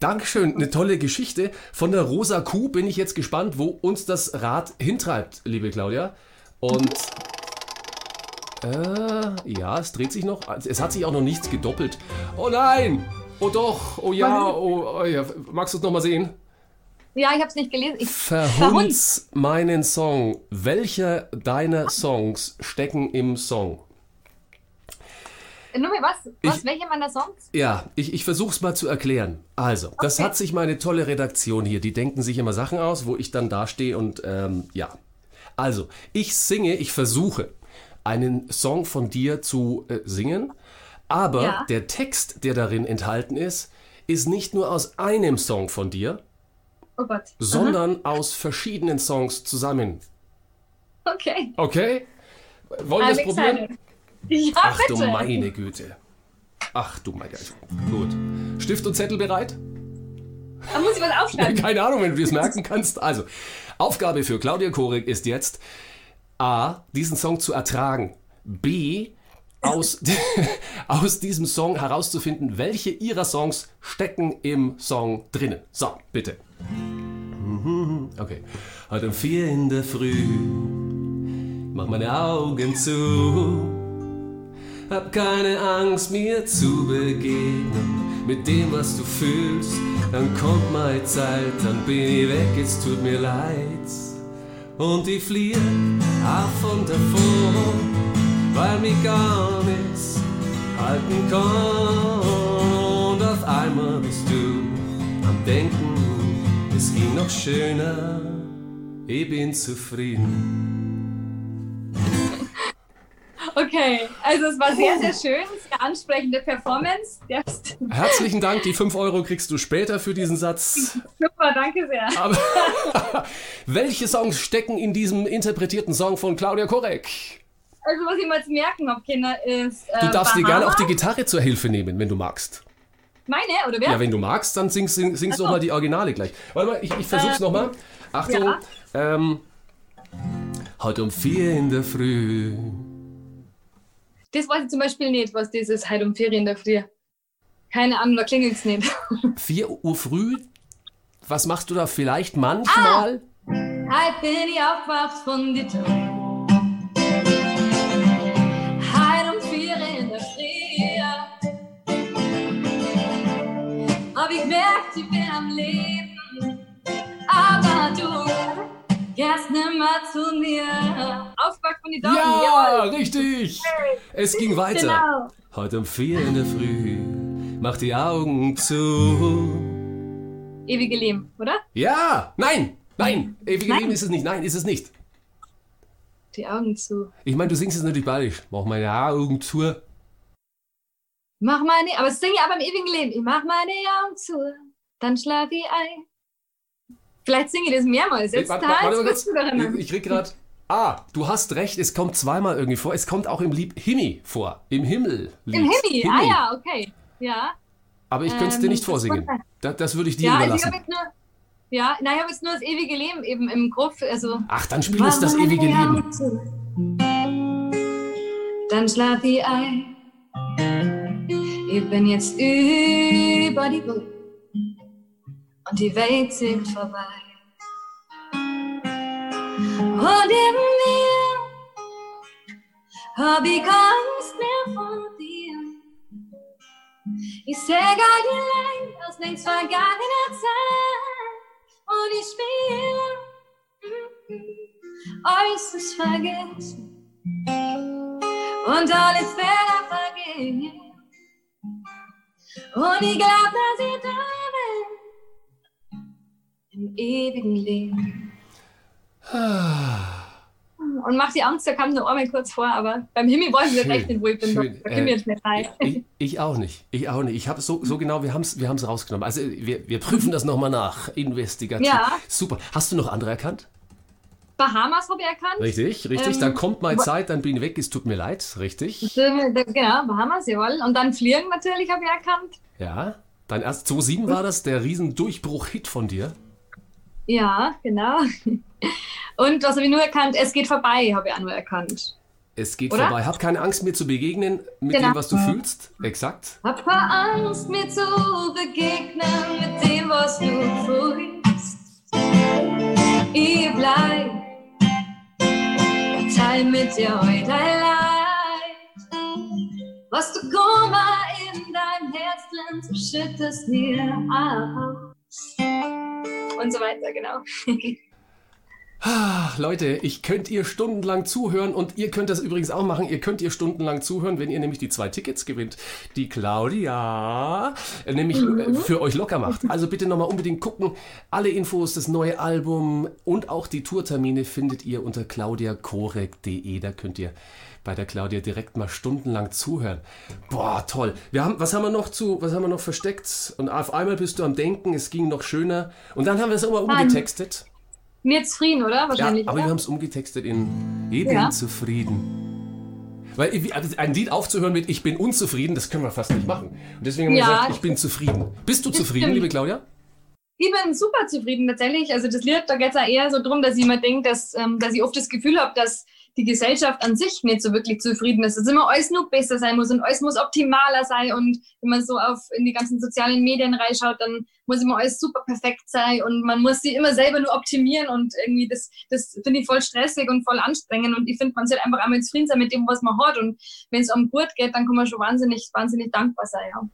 Dankeschön, eine tolle Geschichte. Von der rosa Kuh bin ich jetzt gespannt, wo uns das Rad hintreibt, liebe Claudia. Und äh, ja, es dreht sich noch. Es hat sich auch noch nichts gedoppelt. Oh nein! Oh doch! Oh ja! Oh, oh ja. Magst du es nochmal sehen? ja, ich habe es nicht gelesen. Ich, Verhunz meinen Song. Welcher deiner Songs stecken im Song? Nur mal was? Was? Ich- welche meiner Songs? Ja, ich, ich versuche es mal zu erklären. Also, das Okay. hat sich meine tolle Redaktion hier, die denken sich immer Sachen aus, wo ich dann dastehe und ähm, ja. Also, ich singe, ich versuche, einen Song von dir zu äh, singen, aber Ja. der Text, der darin enthalten ist, ist nicht nur aus einem Song von dir, Oh sondern aus verschiedenen Songs zusammen. Okay. Okay? Wollen wir es probieren? Ja, Ach bitte. du meine Güte. Ach du meine Güte. Gut. Stift und Zettel bereit? Da muss ich was aufschreiben. Keine Ahnung, wenn du das merken kannst. Also, Aufgabe für Claudia Korik ist jetzt A, diesen Song zu ertragen. B, aus, aus diesem Song herauszufinden, welche ihrer Songs stecken im Song drinnen. So, bitte. Okay. Heute um vier in der Früh, mach meine Augen zu. Hab keine Angst, mir zu begegnen mit dem, was du fühlst. Dann kommt meine Zeit, dann bin ich weg, es tut mir leid. Und ich fliehe auf und davon, weil mich gar nichts halten kann. Und auf einmal bist du am Denken, es ging noch schöner, ich bin zufrieden. Okay, also es war sehr, sehr schön. Sehr ansprechende Performance. Herzlichen Dank, die 5 Euro kriegst du später für diesen Satz. super, danke sehr. Aber welche Songs stecken in diesem interpretierten Song von Claudia Korek? Also was ich mal zu merken habe, Kinder, ist. Äh, Du darfst dir gerne auch die Bahama. Gitarre zur Hilfe nehmen, wenn du magst. Meine, oder wer? Ja, wenn du magst, dann singst, sing, singst Ach so. doch mal die Originale gleich. Warte mal, ich, ich versuch's Äh, nochmal. Achtung. ja. Ähm, heute um vier in der Früh. Das weiß ich zum Beispiel nicht, was das ist, heute um Ferien in der Früh. Keine Ahnung, da klingelt's nicht. 4 Uhr früh? Was machst du da vielleicht manchmal? Heute bin ich aufgewacht von dir. Heute um vier in der Früh. Hab ich gemerkt, ich bin am Leben. Aber du gehst nimmer zu mir. Aufgewacht von den Daumen, Ja, jawohl. richtig. Es ging weiter. Genau. Heute um vier in der Früh. Mach die Augen zu. Ewige Leben, oder? Ja, nein, nein. Ewige Nein. Leben ist es nicht. Nein, ist es nicht. Die Augen zu. Ich meine, du singst es natürlich bayerisch. Mach meine Augen zu. Mach meine, aber das singe ich aber im ewigen Leben. Ich mach meine Augen zu, dann schlaf ich ein. Vielleicht singe ich das mehrmals. Jetzt Warte, warte, warte kurz. darin. Ich, ich krieg gerade. Ah, du hast recht, es kommt zweimal irgendwie vor. Es kommt auch im Lied Himmi vor. Im Himmel. Im Himmel, ah ja, okay. Ja, Aber ich könnte es dir Ähm, nicht das vorsingen. Das, das würde ich dir ja also ich überlassen. jetzt nur, ja, nein, ich habe jetzt nur das ewige Leben eben im Kopf. Also, Ach, dann spiel uns das ewige Leben. Dann schlaf ich ein. Ich bin jetzt über die Brücke und die Welt zieht vorbei. Und in mir hab ich Angst mehr vor dir. Ich seh all die Leid aus längst vergangener Zeit und ich spiele äußerst vergessen und alle Fehler vergehen. Und ich glaub, dass ich da im ewigen Leben. Und mach die Angst, da kam nur einmal kurz vor, aber beim Himmel weiß ich jetzt Schön, echt nicht, wo ich bin. schön. Da komme Äh, ich jetzt nicht rein. Ich, ich auch nicht. Ich auch nicht. Ich habe so, so genau, wir haben es wir haben's rausgenommen. Also wir, wir prüfen das nochmal nach. Investigativ. Ja. Super. Hast du noch andere erkannt? Bahamas habe ich erkannt. Richtig, richtig. Ähm, dann kommt meine wa- Zeit, dann bin ich weg. Es tut mir leid. Richtig. Äh, Genau, Bahamas, jawohl. Und dann Fliegen natürlich habe ich erkannt. Ja. Dann erst 2007 war das der Riesendurchbruch-Hit von dir. Ja, genau. Und was habe ich nur erkannt? Es geht vorbei, habe ich auch nur erkannt. Es geht Oder? vorbei. Hab keine Angst, mir zu begegnen mit Genau. dem, was du fühlst. Exakt. Hab keine Angst, mir zu begegnen mit dem, was du fühlst. Ich bleib, teil mit dir heute dein Leid. Was du Kummer in deinem Herz so schüttest mir aus. Und so weiter, genau. Ah, Leute, ich könnt ihr stundenlang zuhören und ihr könnt das übrigens auch machen. Ihr könnt ihr stundenlang zuhören, wenn ihr nämlich die zwei Tickets gewinnt, die Claudia nämlich äh, für euch locker macht. Also bitte nochmal unbedingt gucken. Alle Infos, das neue Album und auch die Tourtermine findet ihr unter claudiakorek.de. Da könnt ihr bei der Claudia direkt mal stundenlang zuhören. Boah, toll. Wir haben, was haben wir noch zu, was haben wir noch versteckt? Und auf einmal bist du am Denken, es ging noch schöner. Und dann haben wir es immer umgetextet. Mir zufrieden, oder? Wahrscheinlich. Ja, aber oder? wir haben es umgetextet in bin Ja. zufrieden. Weil also ein Lied aufzuhören mit Ich bin unzufrieden, das können wir fast nicht machen. Und deswegen haben wir Ja. gesagt, ich bin zufrieden. Bist du zufrieden, stimmt. liebe Claudia? Ich bin super zufrieden tatsächlich. Also das Lied, da geht es ja eher so drum, dass ich mir denke, dass, ähm, dass ich oft das Gefühl habe, dass die Gesellschaft an sich nicht so wirklich zufrieden ist. Dass immer alles nur besser sein muss und alles muss optimaler sein. Und wenn man so auf in die ganzen sozialen Medien reinschaut, dann muss immer alles super perfekt sein und man muss sie immer selber nur optimieren und irgendwie das, das finde ich voll stressig und voll anstrengend. Und ich finde, man sollte einfach einmal zufrieden sein mit dem, was man hat. Und wenn es um gut geht, dann kann man schon wahnsinnig, wahnsinnig dankbar sein. Ja.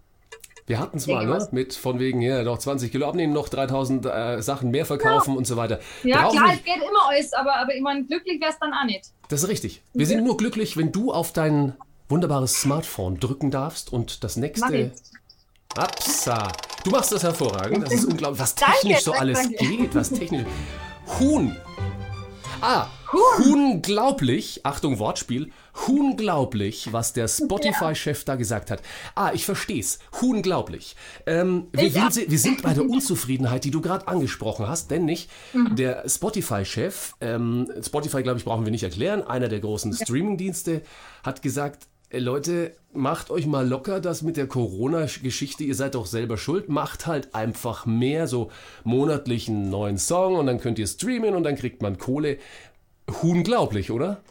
Wir hatten es mal, ne? Mit von wegen hier noch 20 Kilo abnehmen, noch 3000 äh, Sachen mehr verkaufen und so weiter. Ja, Brauchen klar, es geht immer alles, aber, aber ich meine, glücklich wäre es dann auch nicht. Das ist richtig. Wir sind nur glücklich, wenn du auf dein wunderbares Smartphone drücken darfst und das nächste. Absa. Du machst das hervorragend. Das ist unglaublich, was Danke, technisch so danke, alles danke. geht. Was technisch. Huhn. Ah, unglaublich. Achtung, Wortspiel. Unglaublich, was der Spotify-Chef da gesagt hat. Ah, ich versteh's. Unglaublich. Ähm, wir, sind, wir sind bei der Unzufriedenheit, die du gerade angesprochen hast, denn nicht Mhm. der Spotify-Chef, ähm, Spotify, glaube ich, brauchen wir nicht erklären, einer der großen Streaming-Dienste, hat gesagt, "Ey, Leute, macht euch mal locker das mit der Corona-Geschichte, ihr seid doch selber schuld, macht halt einfach mehr so monatlichen neuen Song und dann könnt ihr streamen und dann kriegt man Kohle. Unglaublich, oder?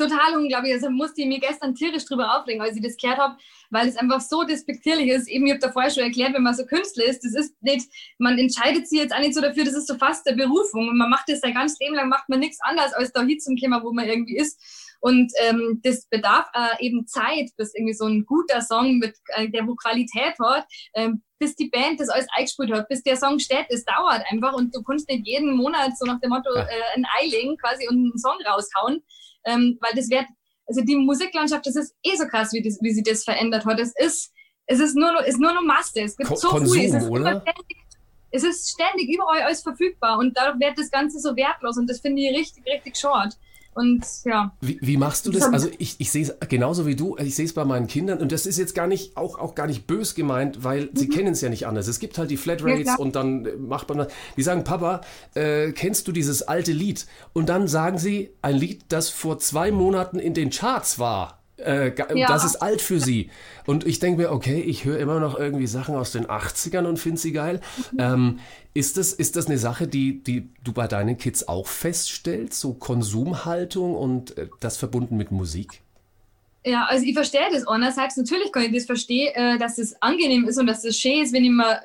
Total unglaublich. Also musste ich mir gestern tierisch drüber aufregen, als ich das gehört habe, weil es einfach so despektierlich ist. Eben, ich habe da vorher schon erklärt, wenn man so Künstler ist, das ist nicht, man entscheidet sich jetzt auch nicht so dafür, das ist so fast der Berufung. Und man macht das sein ganzes Leben lang, macht man nichts anderes, als da hinzukommen, wo man irgendwie ist. Und ähm, das bedarf äh, eben Zeit, bis irgendwie so ein guter Song, mit, äh, der wo Qualität hat, ähm, bis die Band das alles eingespielt hat, bis der Song steht, das dauert einfach und du kannst nicht jeden Monat so nach dem Motto äh, ein Ei legen quasi und einen Song raushauen, ähm, weil das wird, also die Musiklandschaft, das ist eh so krass, wie, das, wie sie das verändert hat. Es ist, es ist nur noch, ist nur noch Masse. Es gibt Ko- so Konsum, viel. Es ist, ständig, es ist ständig überall alles verfügbar und dadurch wird das Ganze so wertlos und das finde ich richtig, richtig short. Und ja, Wie, wie machst du das? Also ich, ich sehe es genauso wie du, ich sehe es bei meinen Kindern und das ist jetzt gar nicht, auch, auch gar nicht bös gemeint, weil sie kennen es ja nicht anders. Es gibt halt die Mhm. Ja, Flatrates klar. und dann äh, macht man, das. die sagen, Papa, äh, kennst du dieses alte Lied? Und dann sagen sie, ein Lied, das vor zwei Monaten in den Charts war. Äh, Ja. Das ist alt für sie. Und ich denke mir, okay, ich höre immer noch irgendwie Sachen aus den 80ern und finde sie geil. Mhm. Ähm, ist, das, ist das eine Sache, die, die du bei deinen Kids auch feststellst? So Konsumhaltung und äh, das verbunden mit Musik? Ja, also ich verstehe das einerseits. Natürlich kann ich das verstehen, äh, dass es angenehm ist und dass es schön ist, wenn ich mir äh,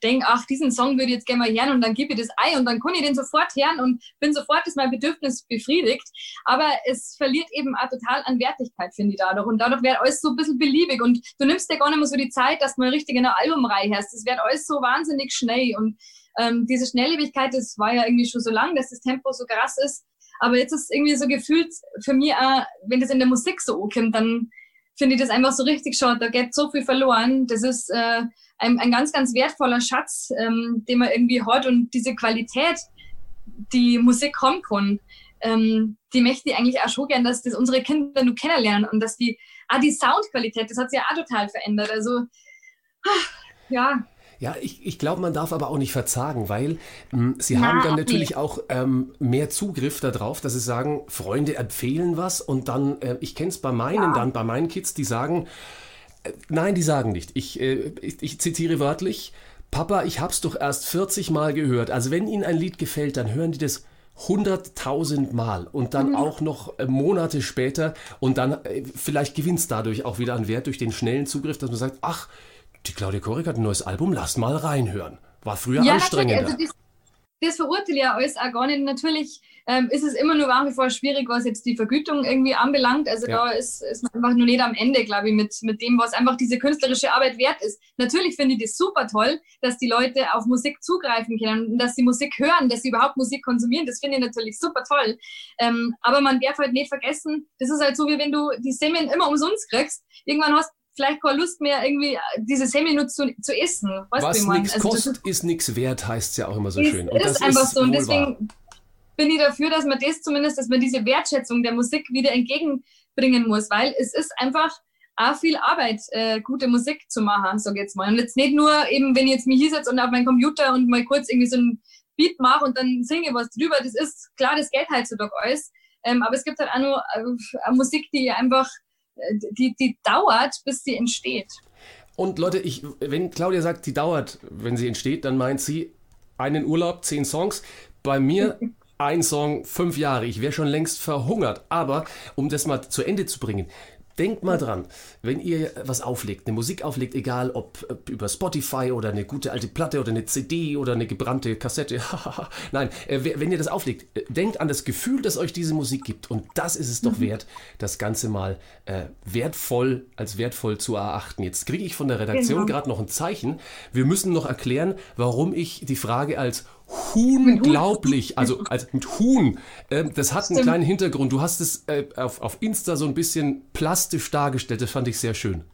denke, ach, diesen Song würde ich jetzt gerne mal hören und dann gebe ich das ein und dann kann ich den sofort hören und bin sofort ist mein Bedürfnis befriedigt. Aber es verliert eben auch total an Wertigkeit, finde ich dadurch. Und dadurch wird alles so ein bisschen beliebig und du nimmst dir gar nicht mehr so die Zeit, dass du mal richtig in eine Albumreihe hast. Es wird alles so wahnsinnig schnell und ähm, diese Schnelllebigkeit, das war ja irgendwie schon so lang, dass das Tempo so krass ist. Aber jetzt ist irgendwie so gefühlt für mich auch, wenn das in der Musik so ankommt, dann finde ich das einfach so richtig schade. Da geht so viel verloren. Das ist äh, ein, ein ganz, ganz wertvoller Schatz, ähm, den man irgendwie hat. Und diese Qualität, die Musik haben kann, ähm, die möchte ich eigentlich auch schon gern, dass das unsere Kinder nur kennenlernen und dass die, ah, die Soundqualität, das hat sich ja auch total verändert. Also, ah, ja, Ja, ich, ich glaube, man darf aber auch nicht verzagen, weil mh, sie Na, haben dann natürlich auch ähm, mehr Zugriff darauf, dass sie sagen, Freunde empfehlen was und dann, äh, ich kenne es bei meinen dann, bei meinen Kids, die sagen, äh, nein, die sagen nicht. Ich, äh, ich, ich zitiere wörtlich, Papa, ich hab's doch erst 40 Mal gehört. Also wenn ihnen ein Lied gefällt, dann hören die das 100.000 Mal und dann auch noch äh, Monate später und dann äh, vielleicht gewinnt es dadurch auch wieder an Wert durch den schnellen Zugriff, dass man sagt, ach, die Claudia Korek hat ein neues Album, lass mal reinhören. War früher ja anstrengender. Also das verurteile ich ja alles auch gar nicht. Natürlich ähm, ist es immer nur nach wie vor schwierig, was jetzt die Vergütung irgendwie anbelangt. Also ja. da ist, ist man einfach nur nicht am Ende, glaube ich, mit, mit dem, was einfach diese künstlerische Arbeit wert ist. Natürlich finde ich das super toll, dass die Leute auf Musik zugreifen können, dass sie Musik hören, dass sie überhaupt Musik konsumieren. Das finde ich natürlich super toll. Ähm, aber man darf halt nicht vergessen, das ist halt so, wie wenn du die Semmeln immer umsonst kriegst. Irgendwann hast vielleicht keine Lust mehr, irgendwie diese Semi nur zu, zu essen. Weißt Was nichts also, kostet, ist nichts wert, heißt es ja auch immer so ist, schön. Und ist einfach ist so. Und deswegen bin ich dafür, dass man das zumindest, dass man diese Wertschätzung der Musik wieder entgegenbringen muss, weil es ist einfach auch viel Arbeit, äh, gute Musik zu machen, sag ich jetzt mal. Und jetzt nicht nur eben, wenn ich jetzt mich hinsetze und auf meinen Computer und mal kurz irgendwie so ein Beat mache und dann singe was drüber, das ist klar, das geht heutzutage alles. Ähm, aber es gibt halt auch nur äh, Musik, die einfach die, die dauert, bis sie entsteht. Und Leute, ich, wenn Claudia sagt, die dauert, wenn sie entsteht, dann meint sie einen Urlaub, zehn Songs. Bei mir ein Song, fünf Jahre. Ich wäre schon längst verhungert. Aber um das mal zu Ende zu bringen, Denkt mal dran, wenn ihr was auflegt, eine Musik auflegt, egal ob, ob über Spotify oder eine gute alte Platte oder eine CD oder eine gebrannte Kassette. Nein, äh, wenn ihr das auflegt, äh, denkt an das Gefühl, das euch diese Musik gibt. Und das ist es doch mhm. wert, das Ganze mal äh, wertvoll als wertvoll zu erachten. Jetzt kriege ich von der Redaktion gerade genau. noch ein Zeichen. Wir müssen noch erklären, warum ich die Frage als unglaublich, also als mit Huhn. Äh, das hat einen Stimmt. kleinen Hintergrund. Du hast es äh, auf, auf Insta so ein bisschen plastisch dargestellt. Das fand ich sehr schön.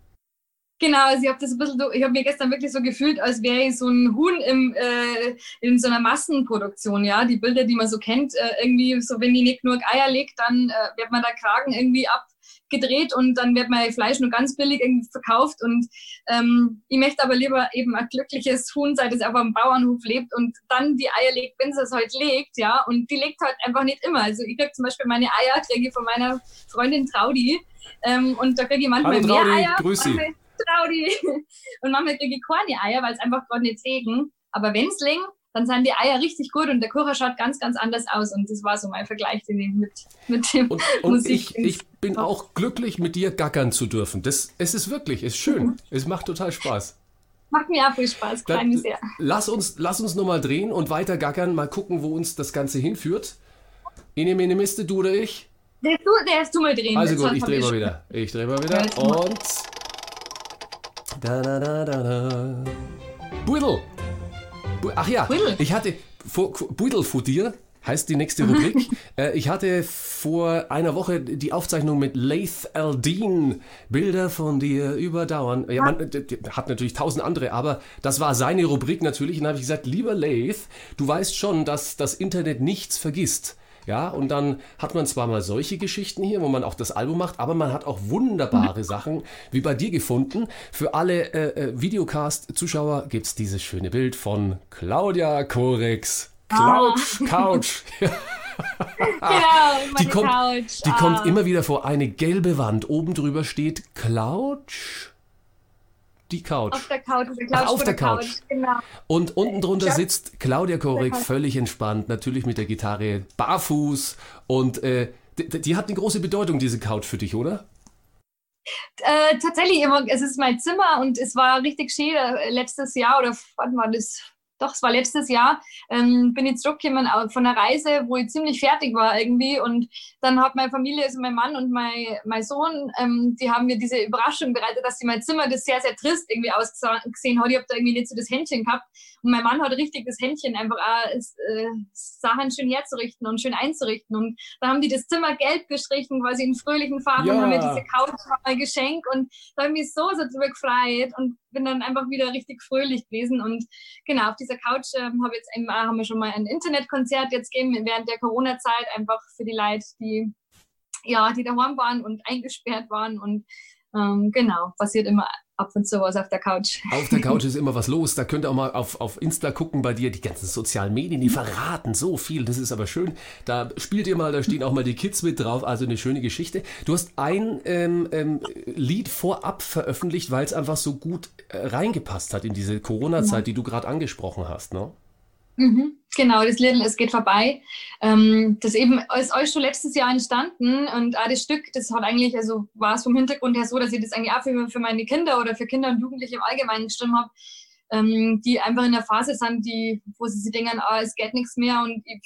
Genau, also ich habe das ein bisschen, ich habe mir gestern wirklich so gefühlt, als wäre ich so ein Huhn im, äh, in so einer Massenproduktion, ja. Die Bilder, die man so kennt, äh, irgendwie so, wenn die nicht nur Eier legt, dann äh, wird man da Kragen irgendwie abgedreht und dann wird mein Fleisch nur ganz billig irgendwie verkauft. Und ähm, ich möchte aber lieber eben ein glückliches Huhn sein, das auf einem Bauernhof lebt und dann die Eier legt, wenn es es halt legt, ja. Und die legt halt einfach nicht immer. Also ich kriege zum Beispiel meine Eier, kriege ich von meiner Freundin Traudi. Ähm, und da kriege ich manchmal Hallo, mehr Traudi, Eier. Grüß Sie. Traudi. Und manchmal kriege ich keine Eier, weil es einfach gerade nicht legen. Aber wenn es legen, dann sind die Eier richtig gut und der Kuchen schaut ganz, ganz anders aus. Und das war so mein Vergleich mit, mit dem Und, und Musik ich, ich bin auch glücklich, mit dir gackern zu dürfen. Das, es ist wirklich, es ist schön. Mhm. Es macht total Spaß. Macht mir auch viel Spaß, freue mich sehr. Lass uns, lass uns nochmal drehen und weiter gackern, mal gucken, wo uns das Ganze hinführt. Ine, Mene, Miste, du oder ich? Der, du, der ist du mal drehen. Also gut, ich drehe mal wieder. Ich drehe mal wieder. Und da, da, da, da, da. Buidel. Ach ja, Buidel. ich hatte vor, dir heißt die nächste Rubrik. äh, ich hatte vor einer Woche die Aufzeichnung mit Laith Aldine. Bilder von dir überdauern. Ja, man hat natürlich tausend andere, aber das war seine Rubrik natürlich. Und dann habe ich gesagt, lieber Laith, du weißt schon, dass das Internet nichts vergisst. Ja, und dann hat man zwar mal solche Geschichten hier, wo man auch das Album macht, aber man hat auch wunderbare Sachen wie bei dir gefunden. Für alle äh, äh Videocast-Zuschauer gibt es dieses schöne Bild von Claudia Korex. Couch, oh. Couch. genau, die kommt, Couch. Die oh. kommt immer wieder vor. Eine gelbe Wand. Oben drüber steht Couch die Couch. Auf der Couch. Der Couch auf der Couch. Couch. Genau. Und unten drunter sitzt Claudia Korik völlig entspannt, natürlich mit der Gitarre, barfuß. Und äh, die, die, hat eine große Bedeutung, diese Couch für dich, oder? Äh, tatsächlich, es ist mein Zimmer und es war richtig schön äh, letztes Jahr oder wann war das? Doch, es war letztes Jahr, ähm, bin ich zurückgekommen von einer Reise, wo ich ziemlich fertig war irgendwie. Und dann hat meine Familie, also mein Mann und mein, mein Sohn, ähm, die haben mir diese Überraschung bereitet, dass sie mein Zimmer, das sehr, sehr trist irgendwie ausgesehen hat. Ich habe da irgendwie nicht so das Händchen gehabt. Und mein Mann hat richtig das Händchen, einfach auch, äh, Sachen schön herzurichten und schön einzurichten. Und da haben die das Zimmer gelb gestrichen, quasi in fröhlichen Farben, ja. und haben mir diese Couch mal geschenkt. Und da habe ich mich so, so drüber gefreut und bin dann einfach wieder richtig fröhlich gewesen. Und genau, auf dieser Couch ähm, habe jetzt eben, haben wir schon mal ein Internetkonzert jetzt gegeben während der Corona-Zeit, einfach für die Leute, die ja, die daheim waren und eingesperrt waren. Und ähm, genau, passiert immer ab und zu was auf der Couch. Auf der Couch ist immer was los. Da könnt ihr auch mal auf, auf Insta gucken bei dir. Die ganzen sozialen Medien, die verraten so viel. Das ist aber schön. Da spielt ihr mal, da stehen auch mal die Kids mit drauf. Also eine schöne Geschichte. Du hast ein ähm, ähm, Lied vorab veröffentlicht, weil es einfach so gut äh, reingepasst hat in diese Corona-Zeit, ja. die du gerade angesprochen hast. Ne? Mhm, genau, das Lied Es geht vorbei. Ähm, das eben ist euch schon letztes Jahr entstanden und auch das Stück, das hat eigentlich, also war es vom Hintergrund her so, dass ich das eigentlich auch für, für meine Kinder oder für Kinder und Jugendliche im Allgemeinen geschrieben habe, ähm, die einfach in der Phase sind, die, wo sie sich denken, ah, es geht nichts mehr und ich,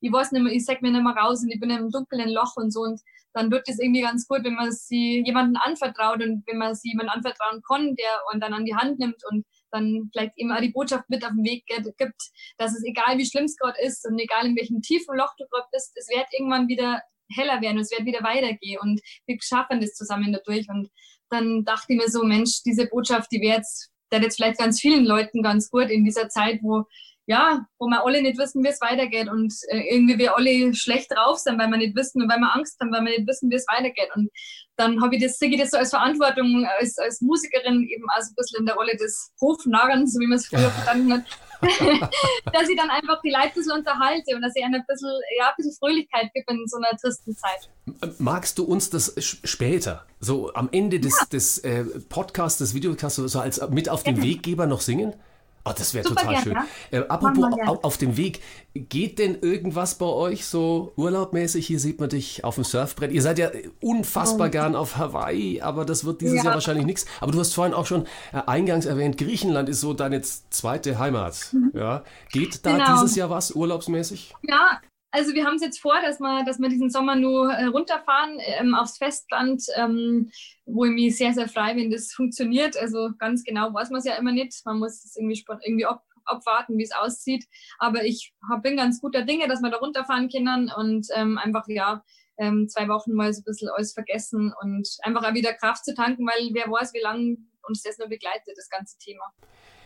ich weiß nicht mehr, ich sag mir nicht mehr raus und ich bin im dunklen Loch und so und dann wird es irgendwie ganz gut, wenn man sie jemanden anvertraut und wenn man sie jemandem anvertrauen kann, der und dann an die Hand nimmt und dann vielleicht eben auch die Botschaft mit auf den Weg gibt, dass es egal wie schlimm es gerade ist und egal in welchem tiefen Loch du gerade bist, es wird irgendwann wieder heller werden und es wird wieder weitergehen und wir schaffen das zusammen dadurch und dann dachte ich mir so, Mensch, diese Botschaft, die wäre jetzt, der jetzt vielleicht ganz vielen Leuten ganz gut in dieser Zeit, wo ja, wo wir alle nicht wissen, wie es weitergeht und äh, irgendwie wir alle schlecht drauf sind, weil wir nicht wissen und weil wir Angst haben, weil wir nicht wissen, wie es weitergeht. Und dann habe ich das, sehe ich das so als Verantwortung, als, als Musikerin eben auch so ein bisschen in der Rolle des Hofnarrens, so wie man es früher verstanden hat, dass ich dann einfach die Leute ein bisschen unterhalte und dass ich ein bisschen, ja, ein bisschen Fröhlichkeit gebe in so einer tristen Zeit. Magst du uns das später, so am Ende des, ja. des äh, Podcasts, des Videocasts, so als mit auf den. Weggeber noch singen? Oh, das wäre total gern, schön. Äh, apropos auf, auf dem Weg, geht denn irgendwas bei euch so urlaubmäßig? Hier sieht man dich auf dem Surfbrett. Ihr seid ja unfassbar oh. gern auf Hawaii, aber das wird dieses ja. Jahr wahrscheinlich nichts. Aber du hast vorhin auch schon äh, eingangs erwähnt, Griechenland ist so deine zweite Heimat. Mhm. Ja? Geht da genau. dieses Jahr was urlaubsmäßig? Ja, also wir haben es jetzt vor, dass wir, dass wir diesen Sommer nur äh, runterfahren ähm, aufs Festland, ähm, wo ich mich sehr, sehr frei, wenn das funktioniert. Also ganz genau weiß man es ja immer nicht. Man muss es irgendwie, irgendwie ab, abwarten, wie es aussieht. Aber ich hab, bin ganz guter Dinge, dass wir da runterfahren können und ähm, einfach, ja, ähm, zwei Wochen mal so ein bisschen alles vergessen und einfach auch wieder Kraft zu tanken, weil wer weiß, wie lange uns das noch begleitet, das ganze Thema.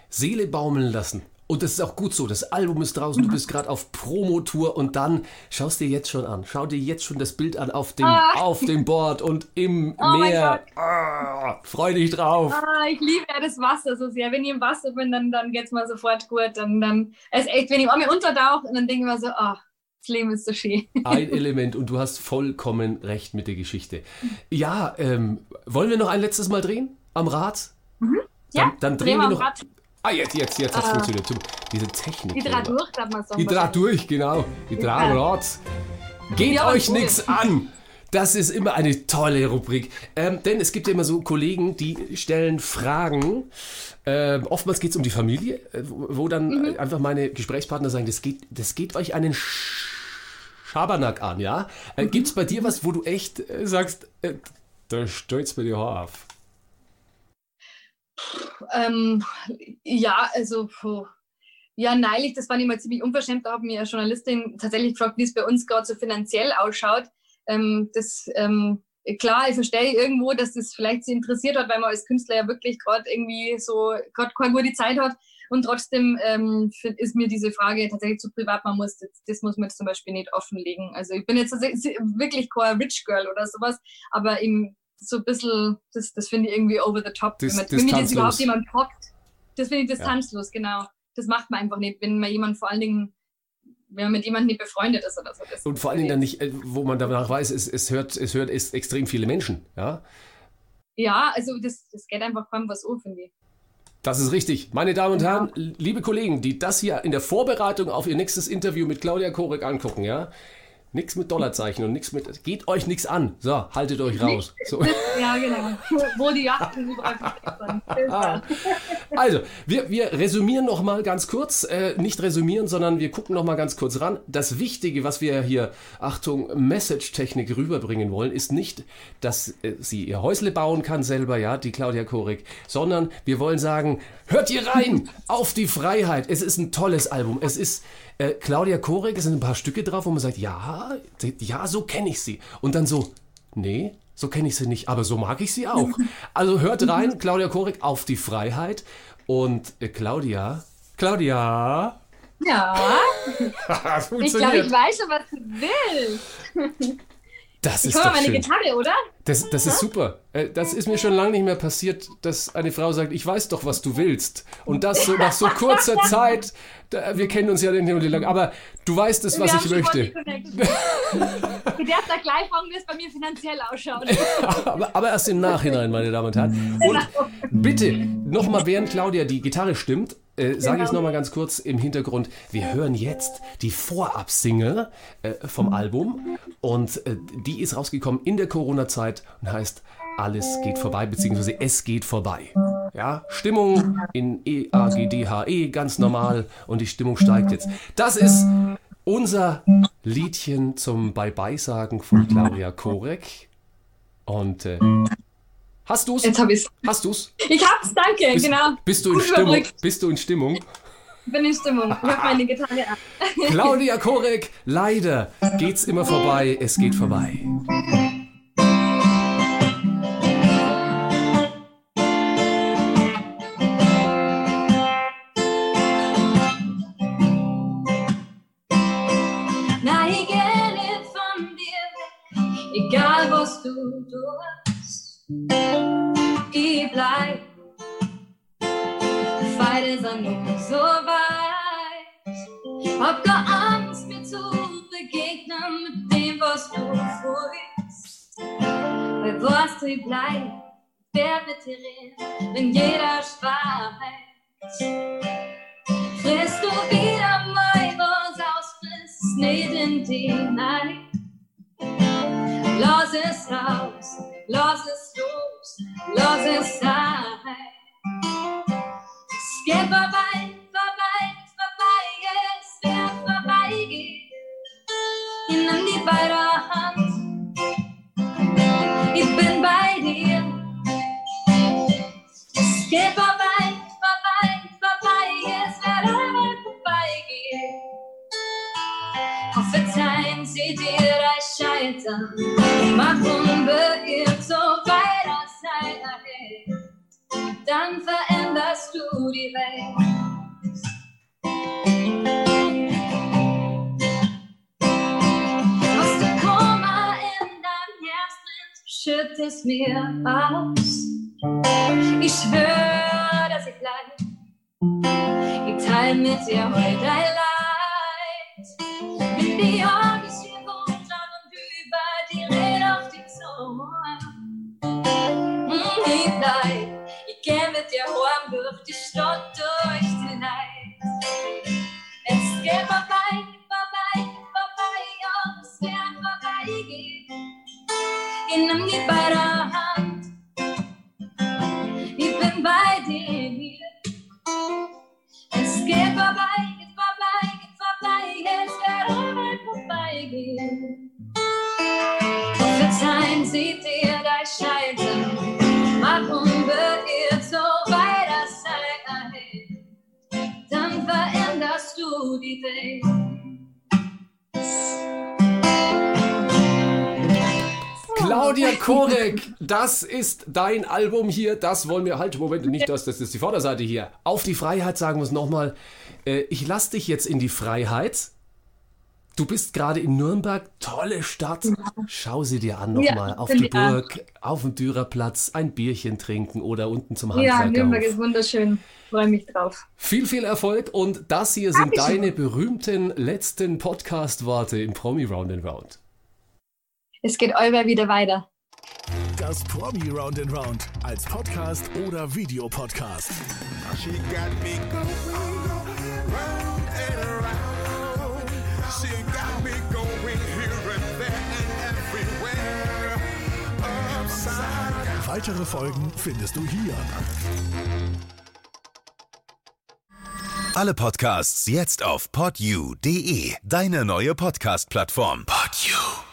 Seele baumeln lassen. Und das ist auch gut so. Das Album ist draußen, du bist gerade auf Promotour und dann schaust dir jetzt schon an. Schau dir jetzt schon das Bild an auf dem, ah. auf dem Board und im oh Meer. Ah, freu dich drauf. Ah, ich liebe ja das Wasser so sehr. Wenn ich im Wasser bin, dann, dann geht es mir sofort gut. Dann, dann ist echt, wenn ich mir untertauche, dann denke ich mir so, ah, das Leben ist so schön. Ein Element und du hast vollkommen recht mit der Geschichte. Ja, ähm, wollen wir noch ein letztes Mal drehen am Rad? Mhm. Ja, dann, dann drehen wir noch. Rad. Ah, jetzt, jetzt, jetzt hat es uh, funktioniert. Diese Technik. Die Draht durch, darf man sagen. Die Draht durch, genau. Die Draht. Geht euch nichts an. Das ist immer eine tolle Rubrik. Ähm, denn es gibt ja immer so Kollegen, die stellen Fragen. Ähm, oftmals geht es um die Familie, äh, wo dann mhm. einfach meine Gesprächspartner sagen, das geht, das geht euch einen Schabernack an, ja? Äh. Gibt es bei dir was, wo du echt äh, sagst, äh, da du mir die Haare auf? Ähm, ja, also ja, neulich, das fand ich ziemlich unverschämt. Da hat mir eine Journalistin tatsächlich gefragt, wie es bei uns gerade so finanziell ausschaut. Ähm, das, ähm, klar, ich verstehe irgendwo, dass das vielleicht sie interessiert hat, weil man als Künstler ja wirklich gerade irgendwie so gerade keine gute Zeit hat. Und trotzdem ähm, ist mir diese Frage tatsächlich zu privat. Man muss das, das muss man zum Beispiel nicht offenlegen. Also ich bin jetzt wirklich kein Rich Girl oder sowas, aber im so ein bisschen, das, das finde ich irgendwie over the top. Dis, wenn, wenn mir das überhaupt jemand hockt, das finde ich distanzlos, ja. genau. Das macht man einfach nicht, wenn man jemand vor allen Dingen wenn man mit jemandem nicht befreundet ist oder so. Das und vor allen Dingen dann nicht, äh, wo man danach weiß, es, es hört, es hört es extrem viele Menschen, ja? Ja, also das, das geht einfach kaum was um, finde ich. Das ist richtig. Meine Damen und Herren, liebe Kollegen, die das hier in der Vorbereitung auf ihr nächstes Interview mit Claudia Korek angucken, ja, Nichts mit Dollarzeichen und nichts mit. Geht euch nichts an. So, haltet euch raus. So. Ja, genau. Wo die Yachten überall Also, wir, wir resümieren noch mal ganz kurz. Äh, nicht resümieren, sondern wir gucken noch mal ganz kurz ran. Das Wichtige, was wir hier, Achtung, Message-Technik rüberbringen wollen, ist nicht, dass äh, sie ihr Häusle bauen kann selber, ja, die Claudia Korik, sondern wir wollen sagen, hört ihr rein auf die Freiheit. Es ist ein tolles Album. Es ist äh, Claudia Korek, es sind ein paar Stücke drauf, wo man sagt, ja, ja, so kenne ich sie. Und dann so, nee, so kenne ich sie nicht, aber so mag ich sie auch. Also hört rein, Claudia Korek auf die Freiheit. Und äh, Claudia, Claudia. Ja. ich glaube, ich weiß schon, was du willst. Das ich ist doch meine schön. Gitarre, oder? Das, das ist super. Äh, das ist mir schon lange nicht mehr passiert, dass eine Frau sagt, ich weiß doch, was du willst. Und das so nach so kurzer Zeit. Wir kennen uns ja nicht lang, aber du weißt es, was ich möchte. Du darfst da gleich fragen, wie es bei mir finanziell ausschaut. aber, aber, erst im Nachhinein, meine Damen und Herren. Und bitte, nochmal, während Claudia die Gitarre stimmt, äh, sage ich es nochmal ganz kurz im Hintergrund. Wir hören jetzt die Vorab-Single äh, vom Album und äh, die ist rausgekommen in der Corona-Zeit und heißt Alles geht vorbei, beziehungsweise Es geht vorbei. Ja, Stimmung in E-A-G-D-H-E, ganz normal. Und die Stimmung steigt jetzt. Das ist unser Liedchen zum Bye-Bye-Sagen von Claudia Korek. Und äh, hast du's? Jetzt hab ich's. Hast du's? Ich hab's, danke, Bist, genau. bist, du in Gut Stimmung? überbrückt. bist du in Stimmung? Bin in Stimmung. Ich hab meine Gitarre an. Claudia Korek, leider geht's immer vorbei. Es geht vorbei. Egal was du tust. Ich bleib, Feinde sind nur so weit. Hab gar Angst, mir zu begegnen mit dem, was du fühlst. Weil was du bleib, wer mit dir reden, wenn jeder schweigt. Frisst du wieder mein was ausfrisst, nicht in die Nacht. Lass es raus, lass es los, lass es sein. Es geht vorbei, vorbei, vorbei, es wird vorbeigehen. Ich nimm die bei der Hand, ich bin bei dir. Es geht vorbei, vorbei, vorbei, es wird einmal vorbeigehen. Auf Verzeihen sie dir dein Scheitern, mach unbeirrt so weiter sei ahead. Dann veränderst du die Welt. Aus dem Koma in dein Herz drin, schütt es mir aus. Ich schwör, dass ich bleib. Ich teil mit dir heute dein Leid. Mit dir hab dir heim durch die Stadt, durch das ist dein Album hier. Das wollen wir. Halt, Moment, nicht das, das ist die Vorderseite hier. Auf die Freiheit sagen wir es nochmal. Äh, ich lass dich jetzt in die Freiheit. Du bist gerade in Nürnberg, tolle Stadt. Schau sie dir an Ja, nochmal. Auf finde die auch. Burg, auf dem Dürerplatz, ein Bierchen trinken oder unten zum Ja, Handwerker. Nürnberg ist wunderschön. Freue mich drauf. Viel, viel Erfolg und das hier sind Dankeschön. deine berühmten letzten Podcast-Worte im Promi Round and Round. Es geht euer wieder weiter. Das Promi Round and Round als Podcast oder Videopodcast. She got me going round and around. She got me going here and there and everywhere. Upside Weitere Folgen findest du hier. Alle Podcasts jetzt auf podyou.de, deine neue Podcast-Plattform. Podyou.